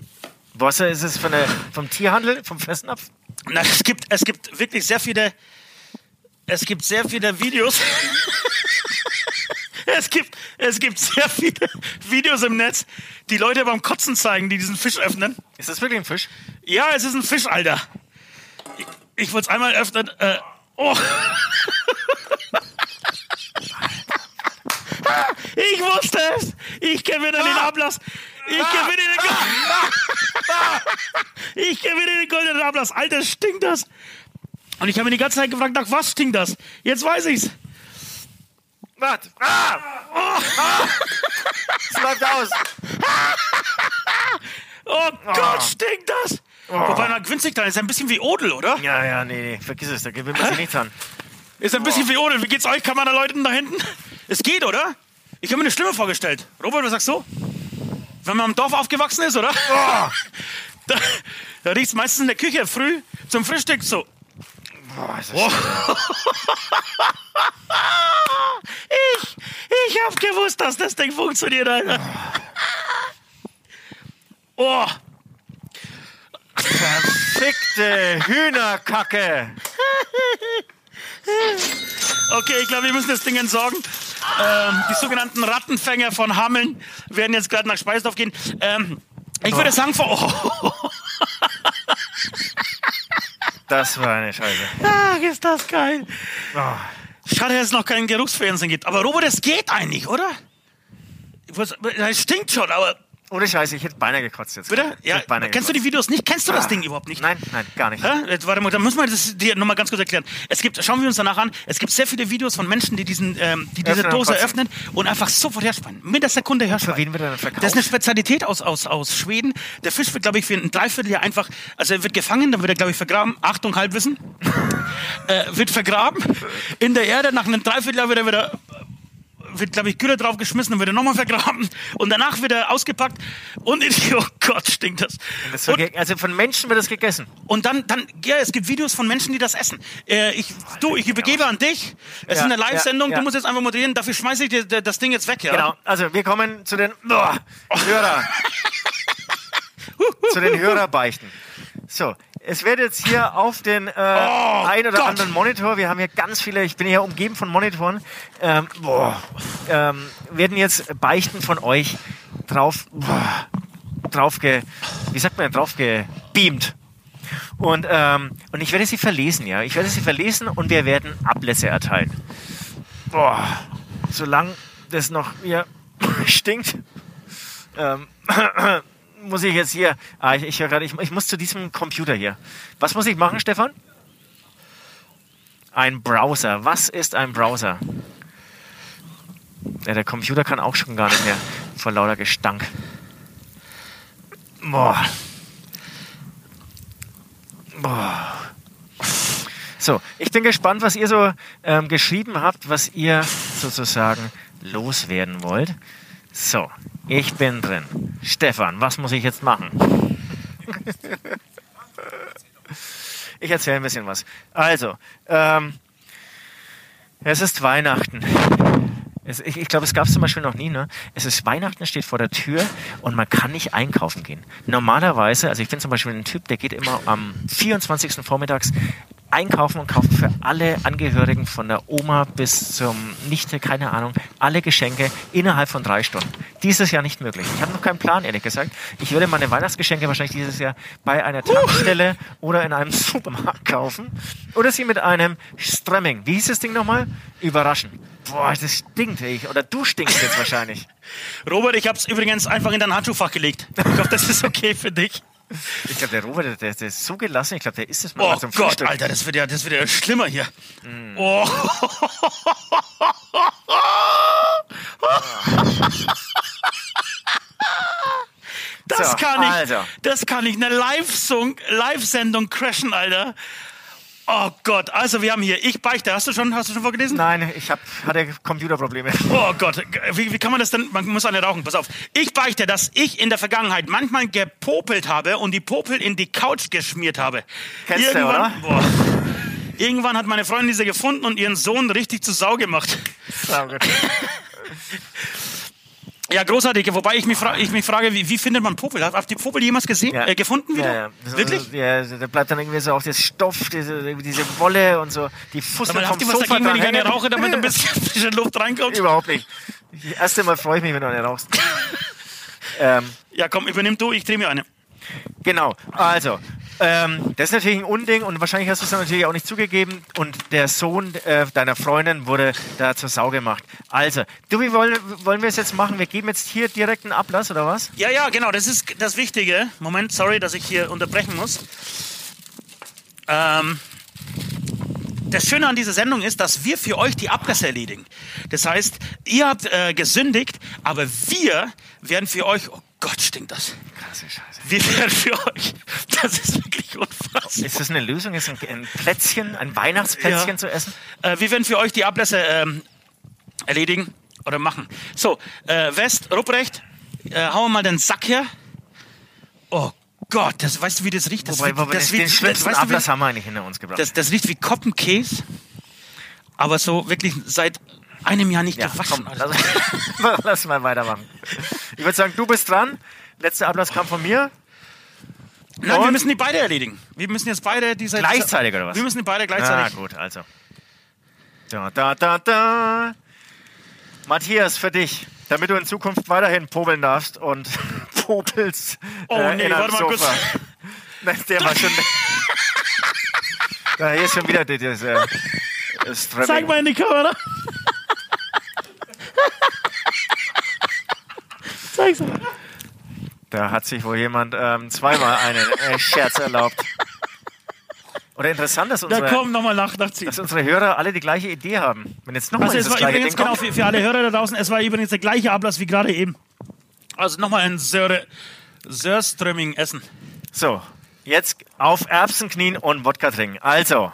Was ist es von der, vom Tierhandel, vom Fressnapf? Na, es gibt, es gibt wirklich sehr viele. Es gibt sehr viele Videos. es, gibt, es gibt sehr viele Videos im Netz, die Leute beim Kotzen zeigen, die diesen Fisch öffnen. Ist das wirklich ein Fisch? Ja, es ist ein Fisch, Alter. Ich, ich wollte es einmal öffnen. Äh, oh. Ich wusste es. Ich gewinne den Ablass. Ich gewinne den, Go- ich gewinne den goldenen Ablass. Alter, stinkt das. Und ich habe mir die ganze Zeit gefragt, nach was stinkt das? Jetzt weiß ich's. Warte. Ah! Ah! Es läuft aus. Oh Gott, stinkt das. Wobei, na, winzig klein. Ist ein bisschen wie Odel, oder? Ja, ja, nee, nee, vergiss es, da gewinnt man sich nichts an. Ist ein bisschen wie Odel. Wie geht's euch, Kameraleuten da hinten? Es geht, oder? Ich habe mir eine Stimme vorgestellt. Robert, was sagst du? Wenn man im Dorf aufgewachsen ist, oder? Da, da riecht's meistens in der Küche früh zum Frühstück so. Boah, ist das Oh. Ich, ich hab gewusst, dass das Ding funktioniert, Alter. Oh, Fickte Hühnerkacke. okay, ich glaube, wir müssen das Ding entsorgen. Ähm, die sogenannten Rattenfänger von Hameln werden jetzt gerade nach Speisdorf gehen. Ähm, ich würde sagen, vor, oh, Das war eine Scheiße. ah, ist das geil. Oh. Schade, dass es noch keinen Geruchsfernsehen gibt. Aber Robert, das geht eigentlich, oder? Es stinkt schon, aber Ohne Scheiße, ich hätte beinahe gekotzt jetzt. Bitte? Ich Ja, kennst du die gekotzt. Videos nicht? Kennst du das Ding überhaupt nicht? Nein, nein, gar nicht. Ja, jetzt, warte mal, da müssen wir das dir nochmal ganz kurz erklären. Es gibt, schauen wir uns danach an, es gibt sehr viele Videos von Menschen, die, diesen, ähm, die diese Öffnen und Dose kotzen. öffnen und einfach sofort herspeien. Mit der Sekunde Für herspeien. wen wird er denn verkauft? Das ist eine Spezialität aus, aus, aus Schweden. Der Fisch wird, glaube ich, für ein Dreivierteljahr einfach, also er wird gefangen, dann wird er, glaube ich, vergraben. Achtung, Halbwissen. äh, wird vergraben in der Erde. Nach einem Dreivierteljahr wird er wieder, wird, glaube ich, Gülle draufgeschmissen und wird er nochmal vergraben. Und danach wird er ausgepackt und, oh Gott, stinkt das. Das Und, also von Menschen wird das gegessen. und dann, dann, ja, es gibt Videos von Menschen, die das essen. Äh, ich, du, ich übergebe an dich. Es ist Ja, eine Live-Sendung, ja, ja. du musst jetzt einfach moderieren. Dafür schmeiße ich dir das Ding jetzt weg, ja? Genau, also wir kommen zu den boah, Hörer. zu den Hörerbeichten. So, es wird jetzt hier auf den äh, ein oder Oh Gott. anderen Monitor, wir haben hier ganz viele, ich bin hier umgeben von Monitoren, ähm, boah, ähm, werden jetzt Beichten von euch drauf, boah, drauf ge, wie sagt man, drauf gebeamt. Und, ähm, und ich werde sie verlesen, ja. Ich werde sie verlesen und wir werden Ablässe erteilen. Boah, solange das noch hier stinkt, ähm, muss ich jetzt hier. Ah, ich, ich höre gerade, ich, ich muss zu diesem Computer hier. Was muss ich machen, Stefan? Ein Browser. Was ist ein Browser? Ja, der Computer kann auch schon gar nicht mehr vor lauter Gestank. Boah. Boah. So, ich bin gespannt, was ihr so ähm, geschrieben habt, was ihr sozusagen loswerden wollt. So, ich bin drin. Stefan, was muss ich jetzt machen? ich erzähle ein bisschen was. Also, ähm, es ist Weihnachten. Es, ich ich glaube, es gab es zum Beispiel noch nie. Ne? Es ist Weihnachten, steht vor der Tür und man kann nicht einkaufen gehen. Normalerweise, also ich bin zum Beispiel ein Typ, der geht immer am 24. vormittags einkaufen und kauft für alle Angehörigen von der Oma bis zum Nichte, keine Ahnung, alle Geschenke innerhalb von drei Stunden. Dieses Jahr nicht möglich. Ich habe noch keinen Plan, ehrlich gesagt. Ich würde meine Weihnachtsgeschenke wahrscheinlich dieses Jahr bei einer Tankstelle oder in einem Supermarkt kaufen oder sie mit einem Stremming, wie hieß das Ding nochmal? Überraschen. Boah, das stinkt, ey. Oder du stinkst jetzt wahrscheinlich. Robert, ich habe es übrigens einfach in dein Handschuhfach gelegt. Ich hoffe, das ist okay für dich. Ich glaube, der Robert, der, der ist so gelassen. Ich glaube, der isst es mal Oh Gott, Frühstück. Alter, das wird ja, das wird ja schlimmer hier. Mm. Oh. Das So, kann ich, also. das kann ich, eine Live-Sendung crashen, Alter. Oh Gott, also wir haben hier, ich beichte, hast du schon, hast du schon vorgelesen? Nein, ich hab, hatte Computerprobleme. Oh Gott, wie, wie kann man das denn? Man muss eine rauchen. Pass auf. Ich beichte, dass ich in der Vergangenheit manchmal gepopelt habe und die Popel in die Couch geschmiert habe. Kennst du, oder? Boah, irgendwann hat meine Freundin diese gefunden und ihren Sohn richtig zu Sau gemacht. Oh Gott. Ja, großartig. Wobei ich mich, fra ich mich frage, wie, wie findet man Popel? Habt habt ihr Popel jemals gesehen? Ja. Äh, gefunden wieder? Ja, ja. Wirklich? Ja, da bleibt dann irgendwie so auf das Stoff, diese, diese Wolle und so, die Fussel Aber habt ihr was Sofa dagegen, wenn ich eine rauche, damit ein bisschen frische Luft reinkommt? Überhaupt nicht. Das erste Mal freue ich mich, wenn du eine rauchst. ähm, Ja, komm, übernimm du, ich drehe mir eine. Genau, also, ähm, das ist natürlich ein Unding und wahrscheinlich hast du es natürlich auch nicht zugegeben und der Sohn äh, deiner Freundin wurde da zur Sau gemacht. Also, du, wie wollen, wollen wir es jetzt machen? Wir geben jetzt hier direkt einen Ablass, oder was? Ja, ja, genau, das ist das Wichtige. Moment, sorry, dass ich hier unterbrechen muss. Ähm, das Schöne an dieser Sendung ist, dass wir für euch die Ablässe erledigen. Das heißt, ihr habt äh, gesündigt, aber wir werden für euch, Gott, stinkt das. Krasse Scheiße. Wir werden für euch, das ist wirklich unfassbar. Ist das eine Lösung, jetzt ein, ein Plätzchen, ein Weihnachtsplätzchen Ja. zu essen? Äh, wir werden für euch die Ablässe ähm, erledigen oder machen. So, äh, West, Ruprecht, äh, hauen wir mal den Sack her. Oh Gott, das, weißt du, wie das riecht? Das, Wobei, riecht- wobei das, den, riecht- den schlimmsten weißt du, Ablass wie, haben wir eigentlich hinter uns gebracht. das, das riecht wie Koppenkäse, aber so wirklich seit einem Jahr nicht ja, gewaschen. komm, lass, lass mal weitermachen. Ich würde sagen, du bist dran. Letzter Ablass kam von mir. Nein, wir Und? müssen die beide erledigen. Wir müssen jetzt beide diese... Gleichzeitig, oder was? Wir müssen die beide Na gleichzeitig... gut, also. Da, da, da, da. Matthias, für dich, damit du in Zukunft weiterhin popeln darfst und popelst Oh, äh, nee, warte mal kurz. Nein, der war schon... da hier ist schon wieder diese... äh. Zeig mal in die Kamera. Zeig's mal. Da hat sich wohl jemand ähm, zweimal einen äh, Scherz erlaubt. Oder interessant, dass Da unsere, kommen nochmal nach, nachziehen. dass unsere Hörer alle die gleiche Idee haben. Wenn jetzt nochmal Also es war übrigens, genau, für, für alle Hörer da draußen, es war übrigens der gleiche Ablass wie gerade eben. Also nochmal ein Sör, Sörströmming essen. So, jetzt auf Erbsen knien und Wodka trinken. Also,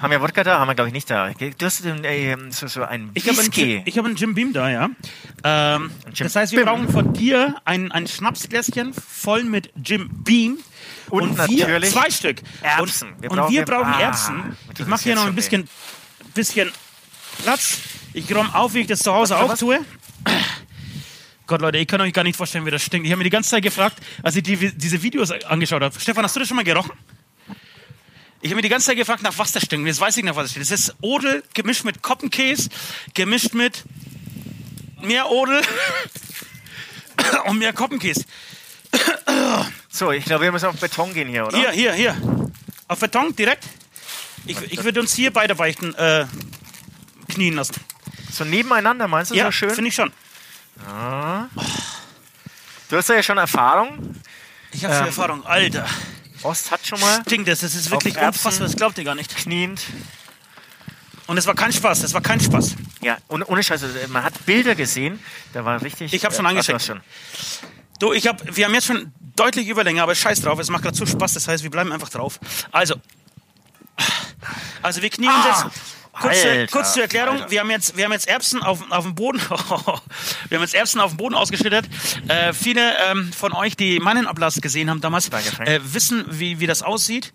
haben wir Wodka da? Haben wir, glaube ich, nicht da. Du hast den, äh, so, so ein Ich habe einen, Whisky. Jim- ich hab einen Jim Beam da, ja. Ähm, Jim das heißt, wir Beam. brauchen von dir ein, ein Schnapsgläschen voll mit Jim Beam. Und wir, natürlich zwei Stück. Erbsen. Und Wir und brauchen- wir brauchen ah, Erbsen. Ich mache hier jetzt noch ein schon bisschen, bisschen Platz. Ich räume auf, wie ich das zu Hause Was, auch was? tue. Gott, Leute, ich kann euch gar nicht vorstellen, wie das stinkt. Ich habe mir die ganze Zeit gefragt, als ich die, diese Videos angeschaut habe. Stefan, hast du das schon mal gerochen? Ich habe mir die ganze Zeit gefragt, nach was das stinkt. Jetzt weiß ich, nach was es stinkt. Das ist Odel gemischt mit Koppenkäse, gemischt mit mehr Odel und mehr Koppenkäse. So, ich glaube, wir müssen auf Beton gehen hier, oder? Hier, hier, hier. Auf Beton direkt. Ich, ich würde uns hier beide Beichten äh, knien lassen. So nebeneinander, meinst du, Ja, so schön? finde ich schon. Du hast ja schon Erfahrung. Ich habe viel Ähm, Erfahrung. Alter, Ost hat schon mal stinkt das. Das ist wirklich unfassbar. Das glaubt ihr gar nicht. kniend. Und es war kein Spaß. Es war kein Spaß. Ja, und ohne Scheiße, man hat Bilder gesehen, da war richtig... Ich hab schon äh, angeschickt. ach, du ich hab, wir haben jetzt schon deutlich Überlänge, aber scheiß drauf. Es macht gerade so Spaß. Das heißt, wir bleiben einfach drauf. Also, also wir knien Ah, jetzt. Kurz, Alter, kurz zur Erklärung, Alter. wir haben jetzt, wir haben jetzt Erbsen auf, auf dem Boden, wir haben jetzt Erbsen auf dem Boden ausgeschüttet. Äh, viele ähm, von euch, die meinen Ablass gesehen haben damals, äh, wissen, wie, wie das aussieht.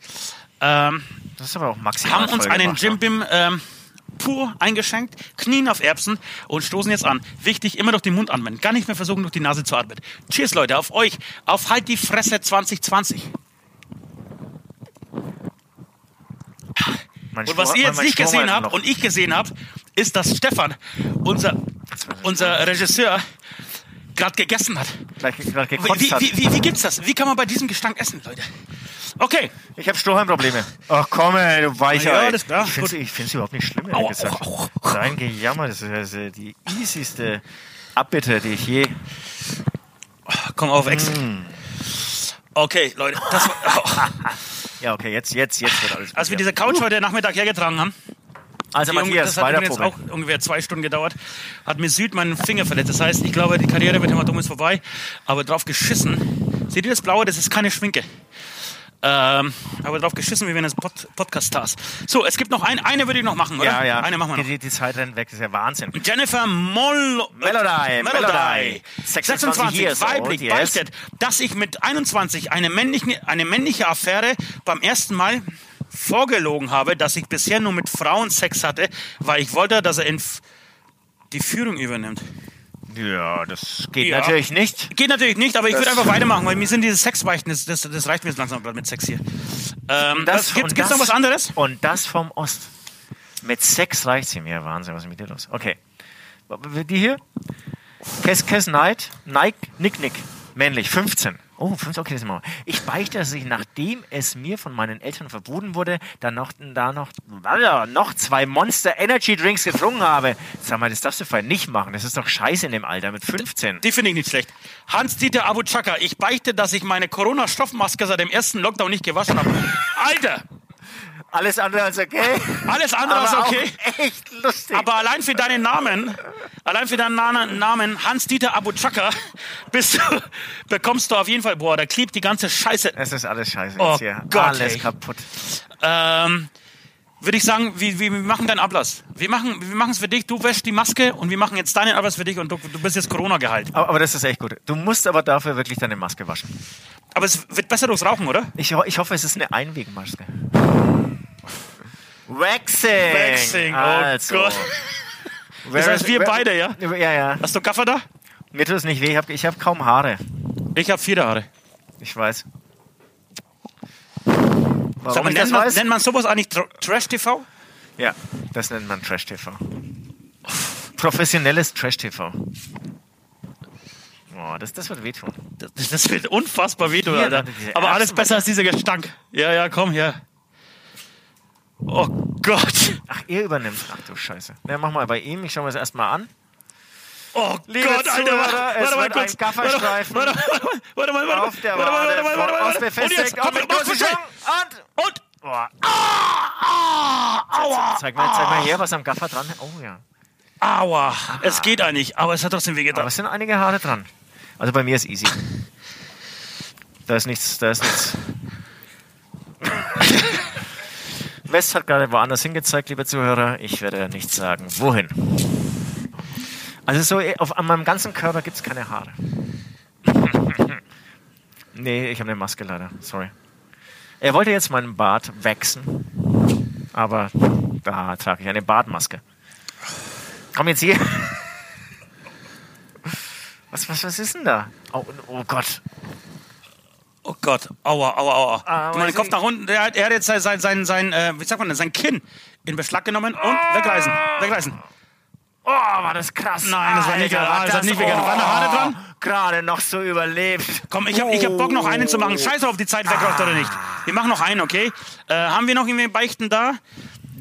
Ähm, Das ist aber auch maximal haben uns einen Jim Bim ähm, pur eingeschenkt, knien auf Erbsen und stoßen jetzt an. Wichtig, immer durch den Mund anwenden. Gar nicht mehr versuchen, durch die Nase zu atmen. Cheers, Leute, auf euch. Auf Halt die Fresse 2020. Mein Und was Stroh- ihr jetzt nicht gesehen habt noch. und ich gesehen habe, ist, dass Stefan, unser, unser Regisseur, gerade gegessen hat. gleich, gleich Wie, hat. wie, wie, wie gibt's das? Wie kann man bei diesem Gestank essen, Leute? Okay. Ich habe Strohhalmprobleme. Ach komm, ey, du Weicher. Ja, alles klar, Ich finde es find's überhaupt nicht schlimm, Au, ehrlich gesagt. au, au. Sein Gejammer, das ist die easyste Abbitte, die ich je... Komm auf, Wechsel. Mm. Okay, Leute. Das war, Ja, okay, jetzt, jetzt, jetzt wird alles als wir diese Couch heute Nachmittag hergetragen haben, Also Die Matthias, das hat Probe. auch ungefähr zwei Stunden gedauert. Hat mir Süd meinen Finger verletzt. Das heißt, ich glaube, die Karriere mit Hämatom ist vorbei. Aber drauf geschissen. Seht ihr das Blaue? Das ist keine Schminke. Ähm, aber drauf geschissen, wie wenn es Pod Podcast-Stars. So, es gibt noch ein, eine würde ich noch machen, oder? Ja, ja. Eine machen wir noch. Die, die, Zeit rennt weg, das ist ja Wahnsinn. Jennifer Moll Melody, Melody, Melody. 26, 26 years old, weiblich, yes. dass ich mit 21 eine männliche, eine männliche Affäre beim ersten Mal vorgelogen habe, dass ich bisher nur mit Frauen Sex hatte, weil ich wollte, dass er in die Führung übernimmt. Ja, das geht Ja. natürlich nicht. Geht natürlich nicht, aber ich würde einfach weitermachen, weil mir sind diese Sexbeichten, das, das, das reicht mir jetzt langsam mit Sex hier. Ähm, das, gibt und es noch was anderes? Und das vom Ost. Mit Sex reicht's ihm. Ja, Wahnsinn, was ist mit dir los? Okay. Die hier? Kes Kes Knight, Nike, Nick Nick. Männlich, 15. Oh, 15, okay, das machen wir. Ich beichte, dass ich, nachdem es mir von meinen Eltern verboten wurde, dann noch, da noch, noch zwei Monster Energy Drinks getrunken habe. Sag mal, das darfst du vielleicht nicht machen. Das ist doch scheiße in dem Alter mit 15. Die finde ich nicht schlecht. Hans-Dieter Abu Chaka, ich beichte, dass ich meine Corona-Stoffmaske seit dem ersten Lockdown nicht gewaschen habe. Alter, Alles andere als okay. alles andere als okay. Echt lustig. Aber allein für deinen Namen, allein für deinen Na- Namen Hans-Dieter Abu Chaka, bist du, bekommst du auf jeden Fall, boah, da klebt die ganze Scheiße. es ist alles scheiße Oh hier. Gott, alles ey. kaputt. Ähm, würde ich sagen, wir, wir machen deinen Ablass. Wir machen wir machen es für dich, du wäschst die Maske und wir machen jetzt deinen Ablass für dich und du, du bist jetzt Corona geheilt. Aber, aber das ist echt gut. Du musst aber dafür wirklich deine Maske waschen. Aber es wird besser durchs Rauchen, oder? Ich, ich hoffe, es ist eine Einwegmaske. Waxing. Waxing, oh also. Gott. Das heißt, wir beide, ja? Ja, ja. Hast du Gaffer da? Mir tut es nicht weh. Ich habe ich hab kaum Haare. Ich habe vier Haare. Ich weiß. Sag Warum mal, ich das nennt, man, weiß? nennt man sowas eigentlich Tr Trash-TV? Ja, das nennt man Trash-TV. Professionelles Trash-TV. Oh, das, das wird wehtun. Das, das wird unfassbar wehtun, Alter. Aber alles besser als dieser Gestank. Ja, ja, komm her. Oh Gott. Ach, er übernimmt. Ach du Scheiße. Na, mach mal bei ihm. Ich schaue mir das erstmal an. Oh Liebe Gott, Alter, Zuhörer, es warte mal kurz. ein Gafferstreifen Warte, warte, warte, warte, warte, auf der warte, warte, warte, warte, warte, Ost Und jetzt, komm, Und mit. Und... Und, Boah. ah, aua, Zeig mal, zeig mal her, was am Gaffer dran ist. Oh ja. aua. Es geht eigentlich, aber es hat trotzdem Aber wehgetan. es sind einige Haare dran. Also bei mir ist easy. Da ist nichts, da ist nichts. West hat gerade woanders hingezeigt, liebe Zuhörer. Ich werde nicht sagen, wohin. Also so eh, auf, an meinem ganzen Körper gibt es keine Haare. nee, ich habe eine Maske leider. Sorry. Er wollte jetzt meinen Bart wachsen, aber da trage ich eine Bartmaske. Komm jetzt hier. Was, was, was ist denn da? Oh, oh Gott. Oh Gott, aua, aua, aua. Ah, du, mein weiß Kopf nach unten, der, hat- er hat jetzt sein, sein, sein, äh, wie sagt man denn, sein Kinn in Beschlag genommen und wegreißen, wegreißen. Oh, war das krass. Nein, das war nicht- Alter, ah, das hat nicht wehgetan. Waren da Haare dran? Gerade noch so überlebt. Komm, ich hab, ich hab Bock noch einen zu machen. Scheiß auf, ob die Zeit wegläuft oder nicht. Wir machen noch einen, okay? Äh, haben wir noch irgendwie Beichten da?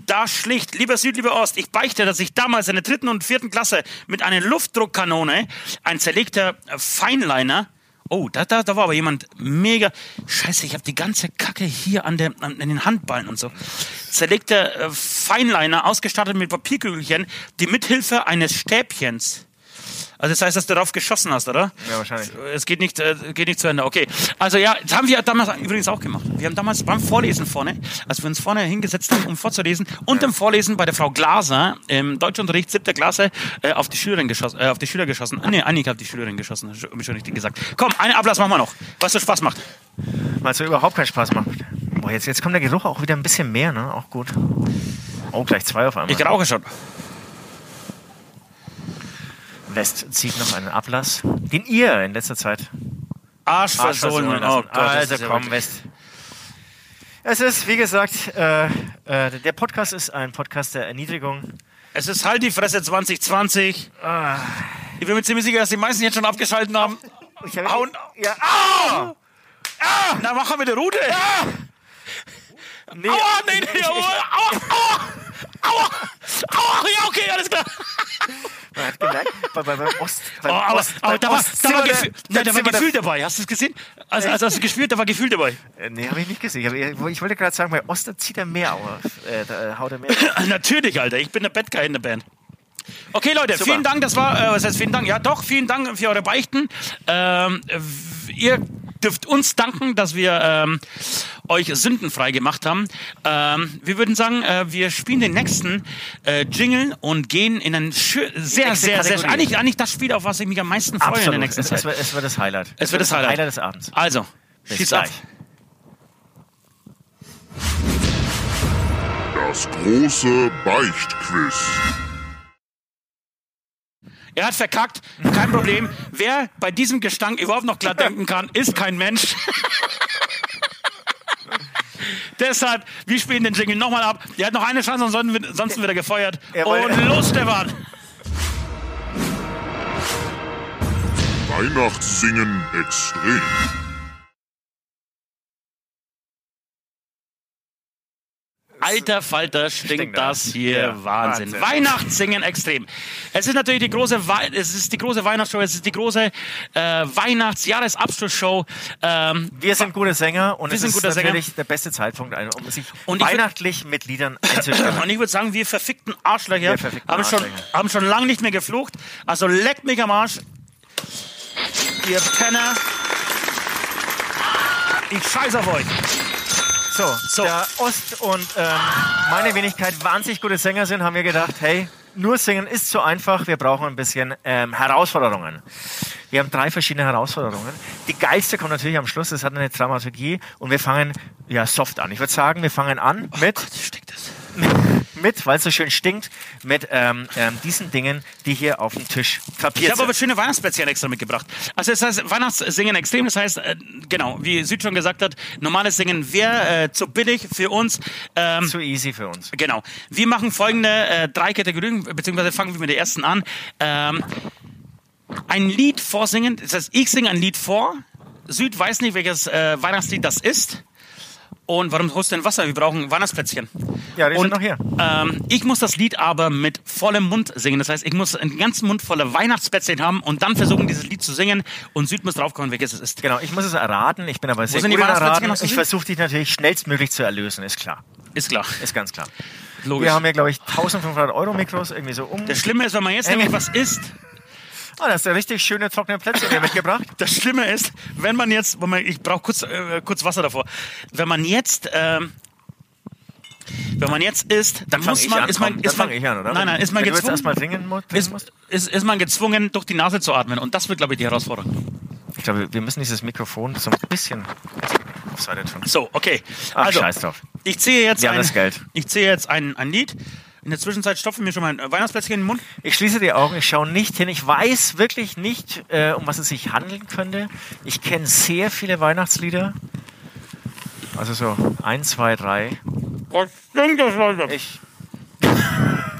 Da schlicht, lieber Süd, lieber Ost, ich beichte, dass ich damals in der dritten und vierten Klasse mit einer Luftdruckkanone, ein zerlegter Feinliner, oh, da, da, da war aber jemand mega, scheiße, ich habe die ganze Kacke hier an, der, an, an den Handballen und so. Zerlegter äh, Feinliner, ausgestattet mit Papierkügelchen, die mithilfe eines Stäbchens also das heißt, dass du darauf geschossen hast, oder? Ja, wahrscheinlich. Es geht nicht, äh, geht nicht zu Ende. Okay. Also ja, das haben wir damals übrigens auch gemacht. Wir haben damals beim Vorlesen vorne, als wir uns vorne hingesetzt haben, um vorzulesen, und im Vorlesen bei der Frau Glaser im Deutschunterricht siebter Klasse äh, auf die Schülerin geschossen, äh, auf die Schüler geschossen. Nee, Annika hat die Schülerin geschossen, hab ich schon richtig gesagt. Komm, einen Ablass machen wir noch, was so Spaß macht. Weil es so überhaupt keinen Spaß macht. Boah, jetzt, jetzt kommt der Geruch auch wieder ein bisschen mehr, ne? Auch gut. Oh, gleich zwei auf einmal. Ich rauche schon. West zieht noch einen Ablass, den ihr in letzter Zeit Arsch versohlen. Oh. Gott, also komm, West. Es ist, wie gesagt, äh, äh, der Podcast ist ein Podcast der Erniedrigung. Es ist halt die Fresse 2020. Ah. Ich bin mir ziemlich sicher, dass die meisten jetzt schon abgeschalten haben. Ich habe Hauen. ja, Ah! Ah! Na, mach mit der Rute. Nee, Aua, nee, nee, aua, aua, aua, aua, aua, ja, okay, alles klar. Man hat gemerkt, bei, bei, beim Ost, Oh, beim aber Ost, aber da war, da war, Gefühl, nein, da war Gefühl dabei. Hast du es gesehen? Also, also hast du gespürt, da war Gefühl dabei. Äh, Nee, habe ich nicht gesehen. Ich, hab- ich wollte gerade sagen, bei Ost zieht er mehr auf. Äh, da haut er mehr auf. Natürlich, Alter. Ich bin der Bad Guy in der Band. Okay, Leute, Super. vielen Dank. Das war, äh, was heißt vielen Dank? Ja, doch, vielen Dank für eure Beichten. Ähm, ihr dürft uns danken, dass wir ähm, euch sündenfrei gemacht haben. Ähm, wir würden sagen, äh, wir spielen den nächsten äh, Jingle und gehen in ein sehr, sehr, sehr, Kategorie. eigentlich, eigentlich das Spiel, auf was ich mich am meisten freue in der Absolut. nächsten Es, Zeit. es, wird, es wird das Highlight. Es wird das Highlight. Highlight des Abends. Also, Bis schieß ab. gleich. Das große Beichtquiz. Er hat verkackt, kein Problem. Wer bei diesem Gestank überhaupt noch klar denken kann, ist kein Mensch. Deshalb, wir spielen den Jingle nochmal ab. Der hat noch eine Chance, ansonsten wird- sonst wird er gefeuert. Jawohl. Und los, Stefan! Weihnachtssingen extrem. Alter Falter, stinkt, das hier Ja, Wahnsinn. Wahnsinn. Weihnachtssingen extrem. Es ist natürlich die große, Wei es ist die große Weihnachtsshow, es ist die große äh, Weihnachtsjahresabschlussshow. Ähm, Wir sind gute Sänger und Wir es sind ist gute Sänger. natürlich der beste Zeitpunkt, ein- um sich weihnachtlich mit Liedern einzustimmen. Und ich würde sagen, wir verfickten Arschlöcher Wir verfickten haben, schon, Arschlöcher. haben schon lange nicht mehr geflucht. Also leckt mich am Arsch. Ihr Penner. Ich scheiß auf euch. So, So. da Ost und ähm, meine Wenigkeit wahnsinnig gute Sänger sind, haben wir gedacht, hey, nur singen ist zu einfach, wir brauchen ein bisschen ähm, Herausforderungen. Wir haben drei verschiedene Herausforderungen. Die geilste kommt natürlich am Schluss, das hat eine Dramaturgie und wir fangen ja soft an. Ich würde sagen, wir fangen an mit, Gott, stinkt das. mit weil es so schön stinkt, mit ähm, ähm, diesen Dingen, die hier auf dem Tisch Ich kapiert habe aber sind. schöne Weihnachtsplätzchen extra mitgebracht. Also das heißt Weihnachtssingen extrem. Das heißt, äh, genau, wie Süd schon gesagt hat, normales Singen wäre äh, zu billig für uns. Ähm, Zu easy für uns. Genau. Wir machen folgende äh, drei Kategorien, beziehungsweise fangen wir mit der ersten an. Ähm, ein Lied vorsingen, das heißt, ich singe ein Lied vor. Süd weiß nicht, welches äh, Weihnachtslied das ist. Und warum holst du denn Wasser? Wir brauchen Weihnachtsplätzchen. Ja, die sind Und noch hier. Ähm, ich muss das Lied aber mit vollem Mund singen. Das heißt, ich muss einen ganzen Mund voller Weihnachtsplätzchen haben und dann versuchen, dieses Lied zu singen. Und Süd muss draufkommen, welches es ist. Genau, ich muss es erraten. Ich bin aber sehr sind gut? Erraten. Ich versuche dich natürlich schnellstmöglich zu erlösen, ist klar. Ist klar. Ist ganz klar. Logisch. Wir haben ja, glaube ich, 1500 Euro Mikros irgendwie so um. das Schlimme ist, wenn man jetzt Enge. nämlich was isst, Oh, das ist der richtig schöne trockene Plätzchen hier mitgebracht. Das Schlimme ist, wenn man jetzt, man, ich brauche kurz, äh, kurz Wasser davor. Wenn man jetzt, ähm, wenn man jetzt isst, dann muss man, an, ist man, ist man, ich an, oder? nein, nein, ist man Wenn gezwungen, erstmal dringen mu- trinken ist, musst. ist, ist man gezwungen, durch die Nase zu atmen. Und das wird, glaube ich, die Herausforderung. Ich glaube, wir müssen dieses Mikrofon so ein bisschen auf Seite tun. So, okay. Ach, also, scheiß drauf. ich ziehe jetzt Wir ein, das Geld. ich ziehe jetzt ein, ein Lied. In der Zwischenzeit stopfe ich mir schon mal ein Weihnachtsplätzchen in den Mund. Ich schließe die Augen, ich schaue nicht hin. Ich weiß wirklich nicht, äh, um was es sich handeln könnte. Ich kenne sehr viele Weihnachtslieder. Also so eins, zwei, drei. Was klingt das, Leute? Ich,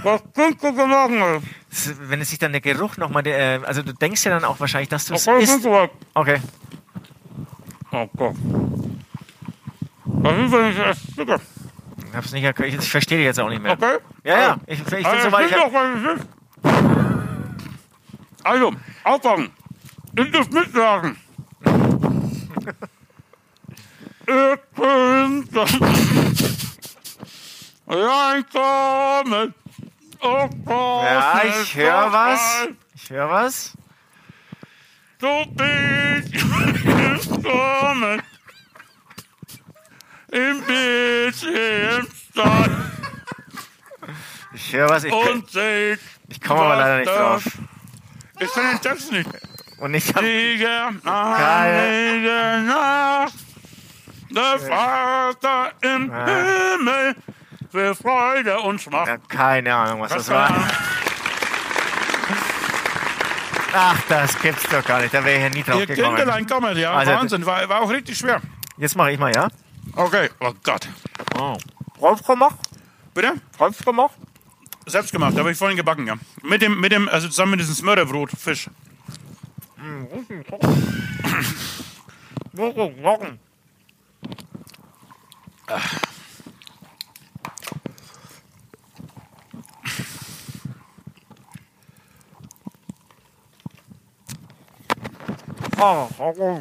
Was klingt das machen? s- wenn es sich dann der Geruch nochmal, äh, also du denkst ja dann auch wahrscheinlich, dass du es Okay, isst. Okay. Oh Gott. Was ist, wenn ich es? Ich, hab's nicht, erk- ich, ich verstehe dich jetzt auch nicht mehr. Okay? Ja, ja. Ich, ich bin Also, so weit. Ich, doch, was es ist. Also, aufwachen. Ihr dürft mitsagen. Könnt reinkommen. Oh Gott, ja, ich höre ist was. Ich höre was. Du bist gekommen. Im Bildschirmstadt Ich höre was. Ich, und seht, ich komme aber leider nicht drauf. Ich kann den Text nicht. Und ich hab, Sieger, heilige Nacht, der Vater im Ja. Himmel für Freude uns macht. ja, keine Ahnung, was das war. Ach, das gibt's doch gar nicht. Da wäre ich ja nie drauf Ihr gekommen. Kinderlein kommen, ja, Also, Wahnsinn, war, war auch richtig schwer. Jetzt mache ich mal, ja? Okay, oh Gott. Oh. Selbst gemacht? Bitte? Selbst gemacht? Selbst gemacht, habe ich vorhin gebacken, ja. Mit dem, mit dem, also zusammen mit diesem Smörrebrot, Fisch.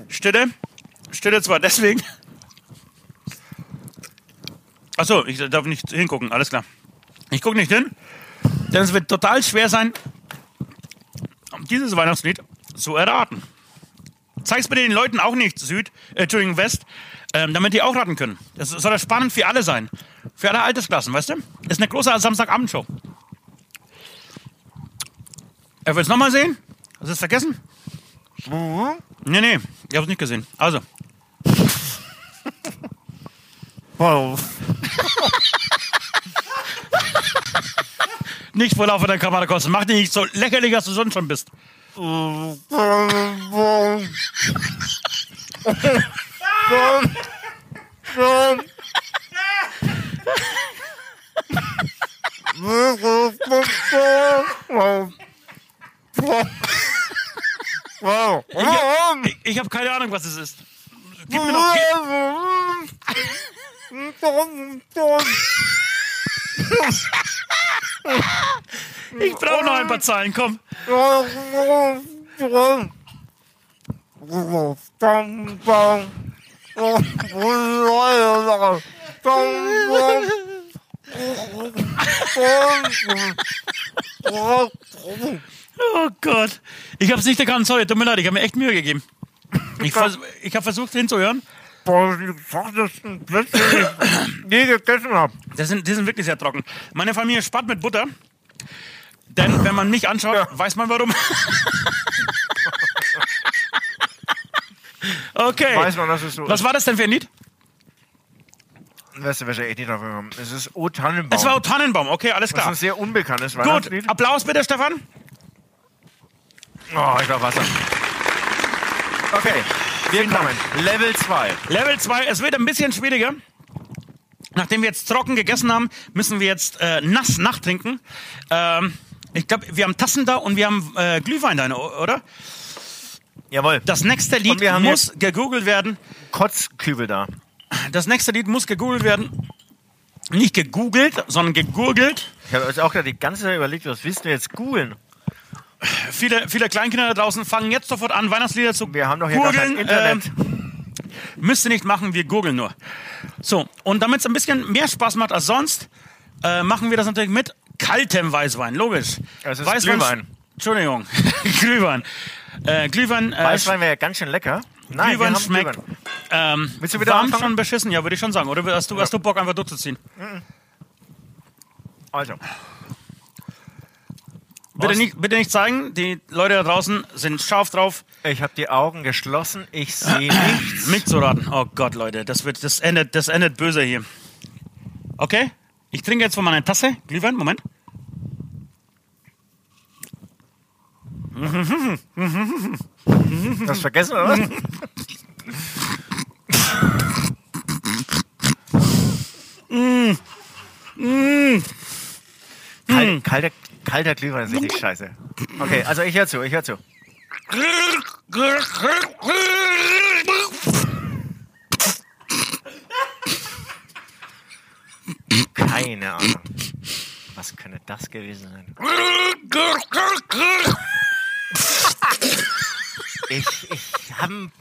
Stille. Stille zwar deswegen. Achso, ich darf nicht hingucken, alles klar. Ich gucke nicht hin, denn es wird total schwer sein, dieses Weihnachtslied zu erraten. Zeig's bitte den Leuten auch nicht, Süd, äh, Entschuldigung, West, ähm, damit die auch raten können. Das soll ja spannend für alle sein. Für alle Altersklassen, weißt du? Ist eine große Samstagabendshow. Er will es nochmal sehen? Hast du es vergessen? Nee, nee, ich hab's nicht gesehen. Also, Wow. Nicht vor laufender Kamera kosten. Mach dich nicht so lächerlich, als du sonst schon bist. Wow. Ich, ich habe keine Ahnung, was es ist. Gib mir noch. Gib, ich brauche noch ein paar Zahlen, komm. Oh Gott. Ich hab's nicht erkannt, sorry, tut mir leid, ich habe mir echt Mühe gegeben. Ich, vers ich habe versucht hinzuhören. Nie gegessen habe. Die sind, die sind wirklich sehr trocken. Meine Familie spart mit Butter. Denn wenn man mich anschaut, weiß man warum. okay. Weiß man, dass es so Was ist. war das denn für ein Lied? Weißt du, wahrscheinlich nicht drauf gekommen. Es ist O Tannenbaum. Es war O Tannenbaum. Okay, alles das ist klar. ein sehr unbekanntes Gut, Weihnachtslied. Applaus bitte, Stefan. Oh, ich brauch Wasser. Okay, wir kommen. Level 2. Level 2, es wird ein bisschen schwieriger. Nachdem wir jetzt trocken gegessen haben, müssen wir jetzt äh, nass nachtrinken. Ähm, ich glaube, wir haben Tassen da und wir haben äh, Glühwein da, oder? Jawohl. Das nächste Lied muss gegoogelt werden. Kotzkübel da. Das nächste Lied muss gegoogelt werden. Nicht gegoogelt, sondern gegurgelt. Ich habe euch auch gerade die ganze Zeit überlegt, was willst du jetzt googeln? Viele, viele Kleinkinder da draußen fangen jetzt sofort an, Weihnachtslieder zu Wir haben doch hier gurgeln. Internet. Ähm, müsst ihr nicht machen, wir googeln nur. So, und damit es ein bisschen mehr Spaß macht als sonst, äh, machen wir das natürlich mit kaltem Weißwein, logisch. Es ist Glühwein. Entschuldigung, Glühwein. Äh, Glühwein, äh, Weißwein wäre ja ganz schön lecker. Nein, Glühwein schmeckt Glühwein. ähm, Willst du wieder warm anfangen? schon beschissen, ja, würde ich schon sagen. Oder hast du, hast du Bock, einfach durchzuziehen? Also, Bitte nicht, bitte nicht zeigen, die Leute da draußen sind scharf drauf, ich habe die Augen geschlossen, ich sehe nichts. mitzuraten. Oh Gott, Leute, das wird, das endet, das endet böse hier. Okay? Ich trinke jetzt von meiner Tasse Glühwein. Moment. Hast du vergessen, oder was? Kal kalter, kalter Glühwein ist richtig scheiße. Okay, also ich höre zu, ich höre zu. Keine Ahnung. Was könnte das gewesen sein? Ich, ich habe,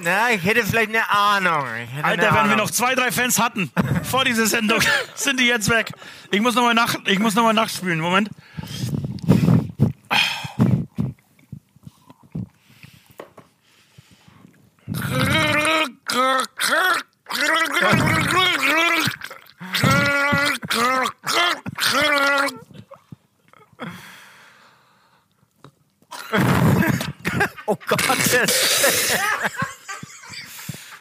na, ich hätte vielleicht eine Ahnung. Alter, eine wenn wir Ahnung. noch zwei, drei Fans hatten vor dieser Sendung, sind die jetzt weg. Ich muss nochmal nach, ich muss noch mal nachspülen. Moment. Oh Gott.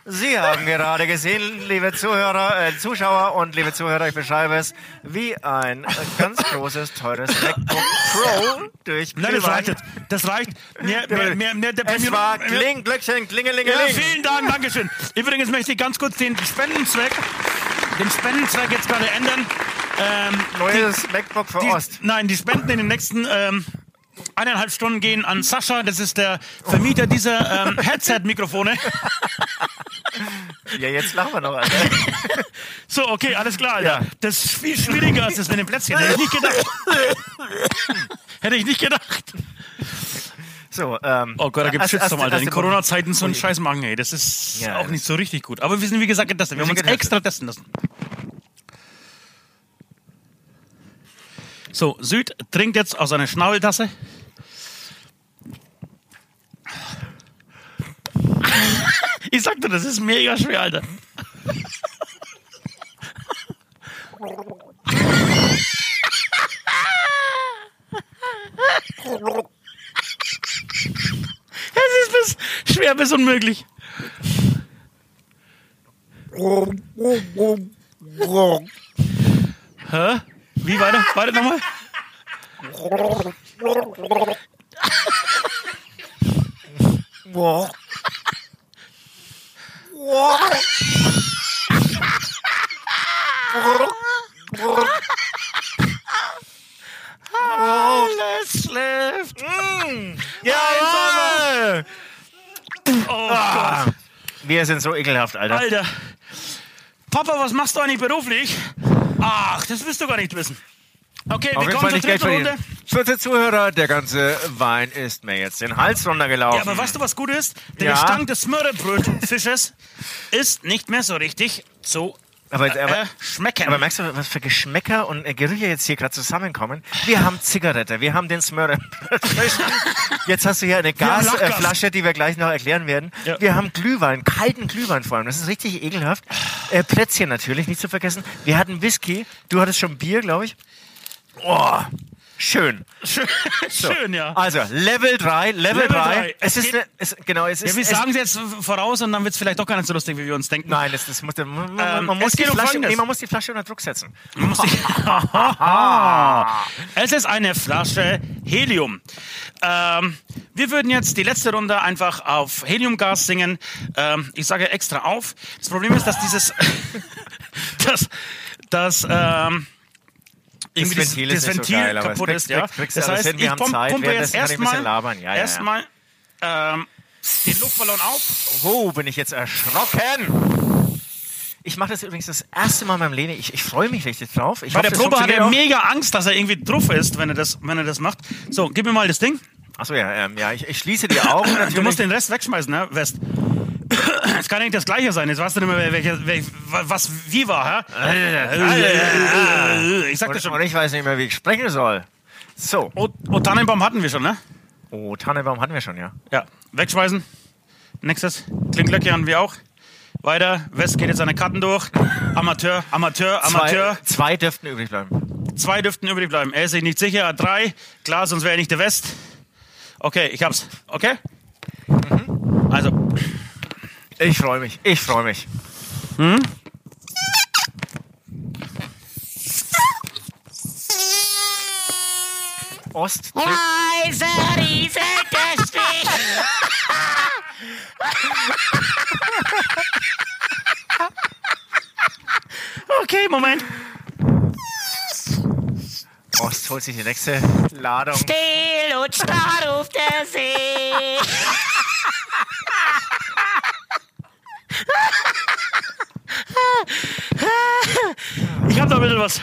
Sie haben gerade gesehen, liebe Zuhörer, äh, Zuschauer und liebe Zuhörer, ich beschreibe es wie ein ganz großes, teures MacBook Pro durch Nein, das reicht jetzt. Das reicht. Mehr, mehr, mehr, mehr, der Es war Kling, Glöckchen, Ja, Klingelingeling. vielen Dank, Dankeschön. Übrigens möchte ich ganz kurz den Spendenzweck, den Spendenzweck jetzt gerade ändern. Ähm, Neues MacBook für die, Ost. nein, die Spenden in den nächsten ähm, eineinhalb Stunden gehen an Sascha. Das ist der Vermieter dieser ähm, Headset-Mikrofone. Ja, jetzt lachen wir noch, Alter. So, okay, alles klar. Alter. Ja. Das ist viel schwieriger als das mit dem Plätzchen. Hätte ich nicht gedacht. Hätte ich nicht gedacht. So, ähm, Oh Gott, da gibt's erste- Shitstorm, Alter. In Corona-Zeiten so einen. Scheiß machen, ey. Das ist Ja, auch nicht so richtig gut. Aber wir sind, wie gesagt, getestet. Wir haben sind uns getestet. extra testen lassen. So, Süd trinkt jetzt aus einer Schnabeltasse. Ich sagte, das ist mega schwer, Alter. Es ist bis, schwer bis unmöglich. Hä? Wie weiter? Warte nochmal. Alles schläft. Jawohl! Oh Ah, Gott. wir sind so ekelhaft, Alter. Alter. Papa, was machst du eigentlich beruflich? Ach, das wirst du gar nicht wissen. Okay, Auf wir jeden kommen Fall zur nicht Geld dritten verdienen. Runde. Vierte Zuhörer, der ganze Wein ist mir jetzt den Hals runtergelaufen. Ja, aber weißt du, was gut ist? Der Ja. Gestank des Smörrebrötfisches ist nicht mehr so richtig zu aber, äh, aber, schmecken. aber merkst du, was für Geschmäcker und äh, Gerüche jetzt hier gerade zusammenkommen? Wir haben Zigarette, wir haben den Smörre. Jetzt hast du hier eine. Gasflasche, die wir gleich noch erklären werden. Ja. Wir haben Glühwein, kalten Glühwein vor allem. Das ist richtig ekelhaft. Äh, Plätzchen natürlich, nicht zu vergessen. Wir hatten Whisky. Du hattest schon Bier, glaube ich. Oh, schön. Schön, schön ja. Also, Level 3, Level, Level 3. drei. Es Es ist, eine, es, genau, es ist, ja wir es, sagen es jetzt voraus und dann wird es vielleicht doch gar nicht so lustig, wie wir uns denken. Nein, das, das muss, man, Ähm, man, muss es die Flasche, nee, man muss die Flasche unter Druck setzen. Man muss sich- es ist eine Flasche Helium. Ähm, wir würden jetzt die letzte Runde einfach auf Heliumgas singen. Ähm, ich sage extra auf. Das Problem ist, dass dieses, dass, dass ähm, irgendwie das, Ventil ist das nicht so Ventil geil, kaputt das ist. Ja. kriegst- du Das heißt, hin, wir ich pump, Zeit, pumpe jetzt erstmal. Ja, erstmal ähm, den Luftballon auf. Oh, bin ich jetzt erschrocken. Ich mache das übrigens das erste Mal in meinem Leben. Ich, ich freue mich richtig drauf. Ich Bei hoffe, der das Probe hat er mega Angst, dass er irgendwie drauf ist, wenn er das, wenn er das macht. So, gib mir mal das Ding. Achso, ja, ähm, ja ich, ich schließe die Augen. Du natürlich. musst den Rest wegschmeißen, ne, West. Es kann nicht das Gleiche sein. Jetzt weißt du nicht mehr, welche, welche, was wie war, hä? Ich sag das schon. und ich weiß nicht mehr, wie ich sprechen soll. So. Oh, oh, Tannenbaum hatten wir schon, ne? Oh, Tannenbaum hatten wir schon, ja. Ja, wegschmeißen. Nächstes. Klinglöcke haben wir auch. Weiter. West geht jetzt seine Karten durch. Amateur, Amateur, Amateur. Zwei, zwei dürften übrig bleiben. Zwei dürften übrig bleiben. Er ist sich nicht sicher. Drei. Klar, sonst wäre er nicht der West. Okay, ich hab's. Okay? Also, Ich freue mich. Ich freue mich. Ost. Leise der Stich. okay, Moment. Ost holt sich die nächste Ladung. Still und starr ruft der See. Ich hab da ein bisschen was.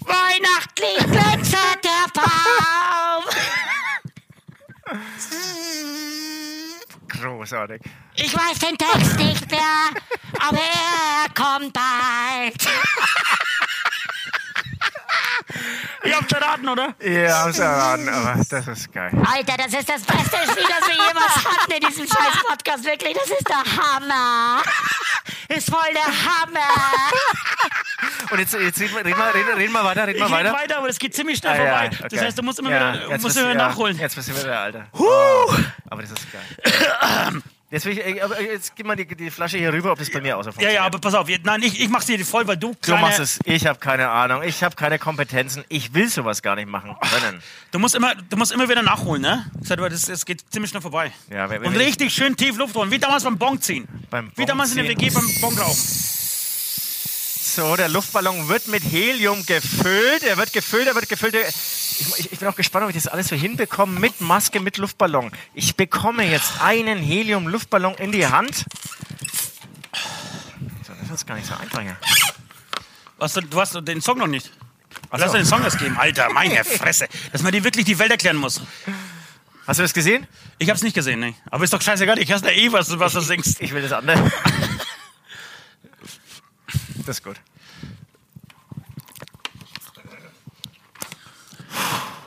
Weihnachtlich glitzert der Baum. Großartig. Ich weiß den Text nicht mehr, aber er kommt bald. Ich hab's erraten, oder? Ja, hab's erraten, aber das ist geil. Alter, das ist das beste Spiel, das wir jemals hatten in diesem scheiß Podcast. Wirklich, das ist der Hammer. Ist voll der Hammer. Und jetzt, jetzt reden wir, reden wir, reden, wir weiter, reden wir red weiter. weiter, aber das geht ziemlich schnell Ah, ja, vorbei. okay. Das heißt, du musst immer Ja, wieder, musst bist immer du- nachholen. Ja, jetzt bist du wieder, Alter. Oh, aber das ist geil. Ich, äh, aber jetzt gib mal die, die Flasche hier rüber, ob das bei mir so Ja, ja, aber pass auf. Nein, ich, ich mach's dir voll, weil du Du kleine, machst es. Ich habe keine Ahnung. Ich habe keine Kompetenzen. Ich will sowas gar nicht machen können. Du musst immer, du musst immer wieder nachholen, ne? Das, das geht ziemlich schnell vorbei. Ja, wenn- Und wenn ich- richtig schön tief Luft holen, wie damals beim Bong ziehen. Beim wie damals in der. WG beim Bong rauchen. So, der Luftballon wird mit Helium gefüllt. Er wird gefüllt, er wird gefüllt. Ich, ich, ich bin auch gespannt, ob ich das alles so hinbekomme mit Maske, mit Luftballon. Ich bekomme jetzt einen Helium-Luftballon in die Hand. So, das ist gar nicht so einfach hier. Was, du, hast den Song noch nicht. Ach Lass dir den Song erst geben. Alter, meine Fresse. Dass man dir wirklich die Welt erklären muss. Hast du das gesehen? Ich hab's nicht gesehen, ne? Aber ist doch scheißegal, ich hasse ja eh, was, was du singst. Ich will das andere. Das ist gut.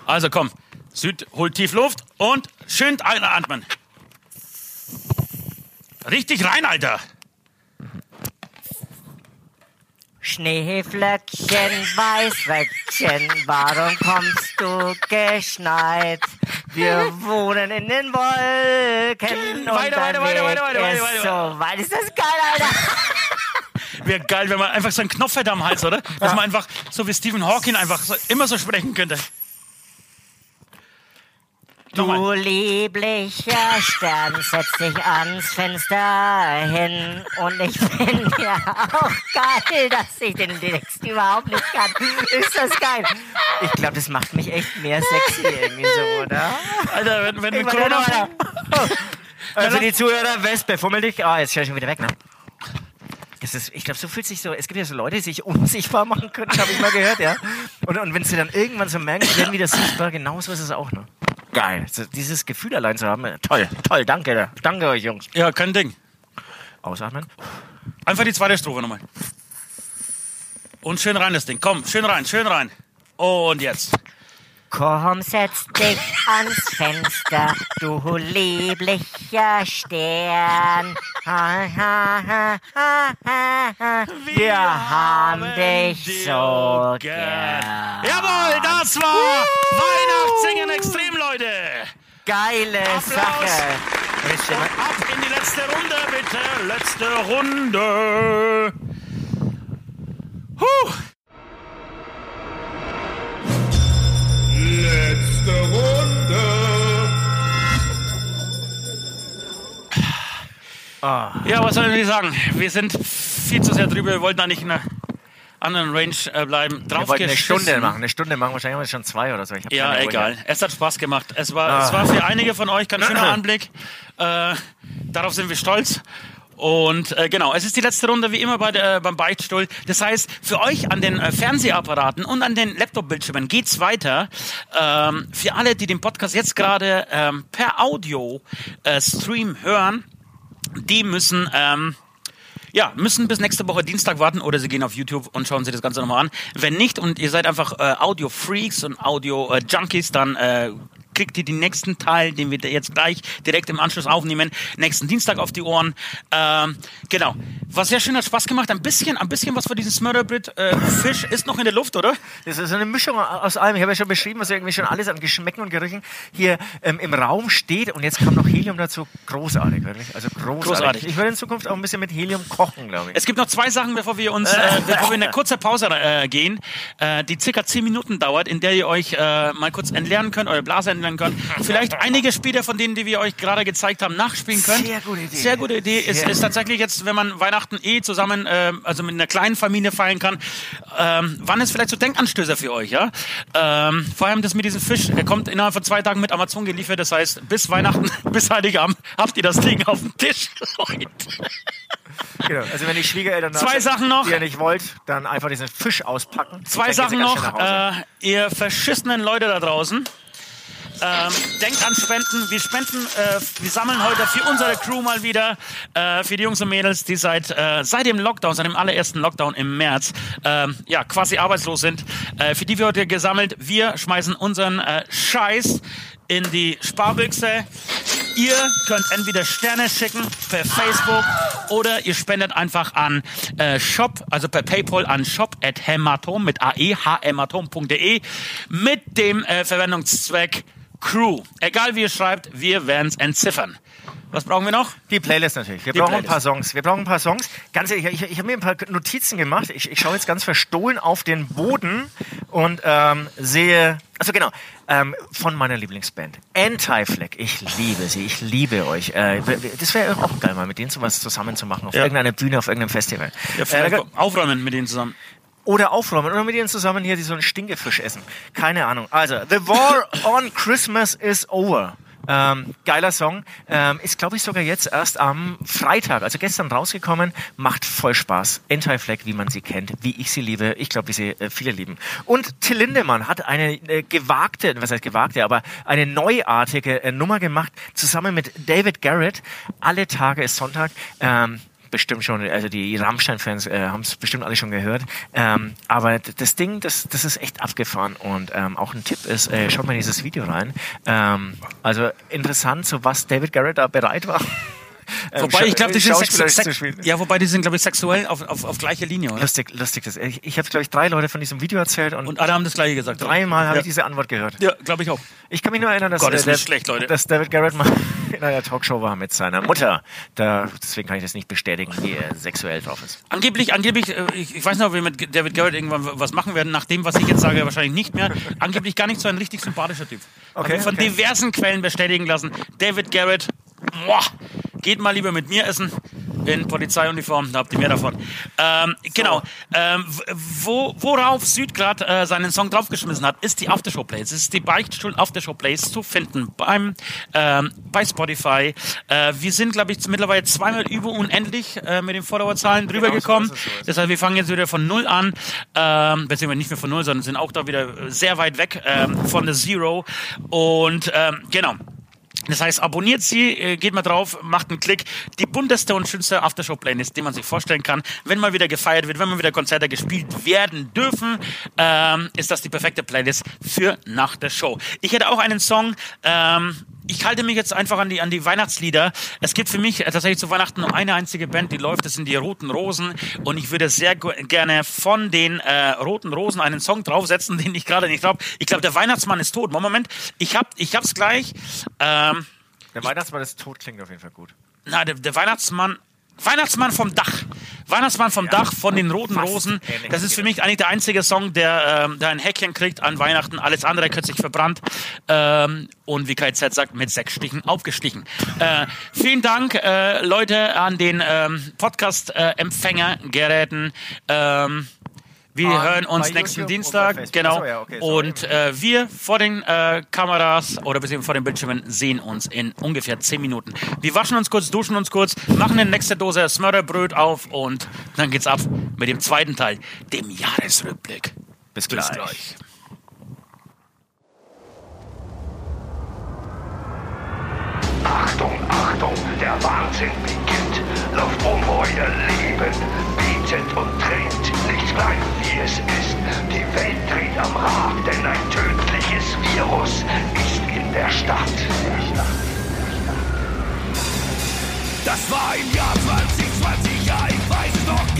Also komm. Süd, holt tief Luft und schön einatmen. Richtig rein, Alter. Schneeflöckchen, Weißröckchen, warum kommst du geschneit? Wir wohnen in den Wolken Weiter, weiter, weiter, weiter, weiter, ist weiter, so weit. Ist das geil, Alter? Wäre geil, wenn man einfach so einen Knopf hätte am Hals, oder? Dass man einfach, so wie Stephen Hawking, einfach so, immer so sprechen könnte. Du lieblicher Stern, setz dich ans Fenster hin. Und ich finde ja auch geil, dass ich den Text überhaupt nicht kann. Ist das geil? Ich glaube, das macht mich echt mehr sexy irgendwie so, oder? Alter, wenn, wenn mit Corona... weiter. Also die Zuhörer, Wespe, fummel dich. Ah, jetzt schau ich schon wieder weg, ne? Das ist, ich glaube, so fühlt sich so. Es gibt ja so Leute, die sich unsichtbar machen können, habe ich mal gehört, ja. Und, und wenn sie dann irgendwann so merken, werden wieder sichtbar, genauso ist es auch, ne? Geil. Dieses Gefühl allein zu haben, äh, toll, toll, danke, danke euch, Jungs. Ja, kein Ding. Ausatmen. Einfach die zweite Strophe nochmal. Und schön rein das Ding. Komm, schön rein, schön rein. Und jetzt. Komm, setz dich ans Fenster, du lieblicher Stern. Ha, ha, ha, ha, ha, ha. Wir haben dich so gern. Jawohl, das war Weihnachtssingen extrem, Leute. Geile Applaus. Sache. Und wir- Ab in die letzte Runde, bitte. Letzte Runde. Huh. Letzte Runde. Ja, was soll ich sagen? Wir sind viel zu sehr drüber. Wir wollten eigentlich in einer anderen Range äh, bleiben. Drauf Wir wollten eine. Stunde machen. Eine Stunde machen, wahrscheinlich haben wir schon zwei oder so. Ja, egal. Es hat Spaß gemacht. Es war, Ah. es war für einige von euch kein schöner Anblick. Äh, darauf sind wir stolz. Und äh, genau, es ist die letzte Runde wie immer bei der, beim Beichtstuhl. Das heißt, für euch an den äh, Fernsehapparaten und an den Laptop-Bildschirmen geht's weiter. Ähm, für alle, die den Podcast jetzt gerade ähm, per Audio-Stream hören, die müssen ähm, ja, müssen bis nächste Woche Dienstag warten oder sie gehen auf YouTube und schauen sich das Ganze nochmal an. Wenn nicht und ihr seid einfach äh, Audio-Freaks und Audio-Junkies, dann äh, kriegt ihr den nächsten Teil, den wir jetzt gleich direkt im Anschluss aufnehmen, nächsten Dienstag auf die Ohren. Ähm, genau. War sehr schön, hat Spaß gemacht. Ein bisschen, ein bisschen was von diesem Smurderbrit äh, Fisch ist noch in der Luft, oder? Das ist eine Mischung aus allem. Ich habe ja schon beschrieben, was irgendwie schon alles an Geschmäcken und Gerüchen hier ähm, im Raum steht. Und jetzt kam noch Helium dazu. Großartig, wirklich. Also großartig. Großartig. Ich werde in Zukunft auch ein bisschen mit Helium kochen, glaube ich. Es gibt noch zwei Sachen, bevor wir uns, äh, bevor wir in eine kurze Pause äh, gehen, äh, die circa zehn Minuten dauert, in der ihr euch äh, mal kurz entleeren könnt, eure Blase entleeren könnt. Vielleicht einige Spiele von denen, die wir euch gerade gezeigt haben, nachspielen könnt. Sehr gute Idee. Sehr gute Idee. Ist, ist tatsächlich jetzt, wenn man Weihnachten eh zusammen, äh, also mit einer kleinen Familie feiern kann, ähm, wann ist vielleicht so Denkanstößer für euch, ja? Ähm, vor allem das mit diesem Fisch, der kommt innerhalb von zwei Tagen mit Amazon geliefert. Das heißt, bis Weihnachten, bis Heiligabend habt ihr das Ding auf dem Tisch. Genau. Also wenn die Schwiegereltern Zwei Sachen noch. die ihr nicht wollt, dann einfach diesen Fisch auspacken. Zwei Sachen noch, äh, ihr verschissenen Leute da draußen. Ähm, denkt an Spenden. Wir spenden, äh, wir sammeln heute für unsere Crew mal wieder, äh, für die Jungs und Mädels, die seit, äh, seit dem Lockdown, seit dem allerersten Lockdown im März, ähm, ja, quasi arbeitslos sind. Äh, für die wir heute gesammelt. Wir schmeißen unseren äh, Scheiß in die Sparbüchse. Ihr könnt entweder Sterne schicken per Facebook oder ihr spendet einfach an äh, Shop, also per PayPal an shop at hematom mit ae, hematom.de mit dem äh, Verwendungszweck Crew. Egal wie ihr schreibt, wir werden es entziffern. Was brauchen wir noch? Die Playlist natürlich. Wir Die brauchen Playlist. ein paar Songs. Wir brauchen ein paar Songs. Ganz ehrlich, ich, ich habe mir ein paar Notizen gemacht. Ich, ich schaue jetzt ganz verstohlen auf den Boden und ähm, sehe, also genau, ähm, von meiner Lieblingsband. Anti-Flag. Ich liebe sie. Ich liebe euch. Äh, das wäre auch geil, mal mit denen sowas zusammen zu machen. Auf Ja. irgendeiner Bühne, auf irgendeinem Festival. Ja, Äh, vielleicht da- aufräumen mit denen zusammen. Oder aufräumen oder mit ihnen zusammen hier die so einen Stinkefisch essen. Keine Ahnung. Also, The War on Christmas is over. Ähm, geiler Song. Ähm, ist, glaube ich, sogar jetzt erst am Freitag, also gestern rausgekommen. Macht voll Spaß. Anti-Flag, wie man sie kennt, wie ich sie liebe. Ich glaube, wie sie äh, viele lieben. Und Till Lindemann hat eine äh, gewagte, was heißt gewagte, aber eine neuartige äh, Nummer gemacht, zusammen mit David Garrett. Alle Tage ist Sonntag. Ähm, bestimmt schon, also die Rammstein-Fans äh, haben es bestimmt alle schon gehört. Ähm, aber das Ding, das, das ist echt abgefahren. Und ähm, auch ein Tipp ist, äh, schaut mal in dieses Video rein. Ähm, also interessant, so was David Garrett da bereit war. ähm, Wobei, ich glaube, die sind, sex ja, wobei die sind, glaube ich, sexuell auf, auf, auf gleicher Linie, oder? Lustig, lustig. Das. Ich, ich habe, glaube ich, drei Leute von diesem Video erzählt und, Und alle haben das gleiche gesagt. dreimal habe ja. ich diese Antwort gehört. Ja, glaube ich auch. Ich kann mich nur erinnern, dass, Gott, ist äh, nicht schlecht, Leute. dass David Garrett mal in einer Talkshow war mit seiner Mutter. Da, deswegen kann ich das nicht bestätigen, wie er sexuell drauf ist. Angeblich, angeblich, äh, ich, ich weiß nicht, ob wir mit David Garrett irgendwann was machen werden, nach dem, was ich jetzt sage, wahrscheinlich nicht mehr. Angeblich gar nicht so ein richtig sympathischer Typ. Okay, von okay. diversen Quellen bestätigen lassen. David Garrett, boah, geht mal lieber mit mir essen in Polizeiuniform, da habt ihr mehr davon. Ähm, Genau. Ähm, w- wo, worauf Südgrad äh, seinen Song draufgeschmissen hat, ist die Aftershow-Plays. Es ist die Beichtstuhl Aftershow-Plays zu finden beim, ähm, bei Spotify. Äh, wir sind, glaube ich, mittlerweile zweimal über unendlich äh, mit den Followerzahlen drüber Genau so gekommen. so es. Das heißt, wir fangen jetzt wieder von Null an, ähm, beziehungsweise nicht mehr von Null, sondern sind auch da wieder sehr weit weg ähm, von der Zero. Und ähm, genau. Das heißt, abonniert sie, äh, geht mal drauf, macht einen Klick. Die bunteste und schönste Aftershow-Playlist, die man sich vorstellen kann. Wenn mal wieder gefeiert wird, wenn mal wieder Konzerte gespielt werden dürfen, ähm, ist das die perfekte Playlist für nach der Show. Ich hätte auch einen Song, ähm, ich halte mich jetzt einfach an die, an die Weihnachtslieder. Es gibt für mich äh, tatsächlich zu Weihnachten nur eine einzige Band, die läuft, das sind die Roten Rosen. Und ich würde sehr gerne von den äh, Roten Rosen einen Song draufsetzen, den ich gerade nicht glaube. Ich glaube, der Weihnachtsmann ist tot. Moment, ich hab, ich hab's gleich. Ähm, Der Weihnachtsmann ist tot, klingt auf jeden Fall gut. na, der, der Weihnachtsmann. Weihnachtsmann vom Dach. Weihnachtsmann vom Dach von den Roten Rosen. Das ist für mich eigentlich der einzige Song, der, ähm, der ein Häkchen kriegt an Weihnachten. Alles andere kürzlich verbrannt. Ähm, und wie KZ sagt, mit sechs Stichen aufgestichen. Äh, vielen Dank, äh, Leute, an den ähm, Podcast-Empfängergeräten. Ähm, Wir Ah, hören uns nächsten YouTube Dienstag, genau. So, ja, okay, und äh, wir vor den äh, Kameras oder beziehungsweise vor den Bildschirmen sehen uns in ungefähr 10 Minuten. Wir waschen uns kurz, duschen uns kurz, machen eine nächste Dose Smörderbröt auf und dann geht's ab mit dem zweiten Teil, dem Jahresrückblick. Bis Bis gleich. gleich. Achtung, Achtung, der Wahnsinn beginnt. Läuft um euer Leben, bietet und trinkt. Bleibt wie es ist. Die Welt dreht am Rad, denn ein tödliches Virus ist in der Stadt. Das war im Jahr 2020, ja, ich weiß noch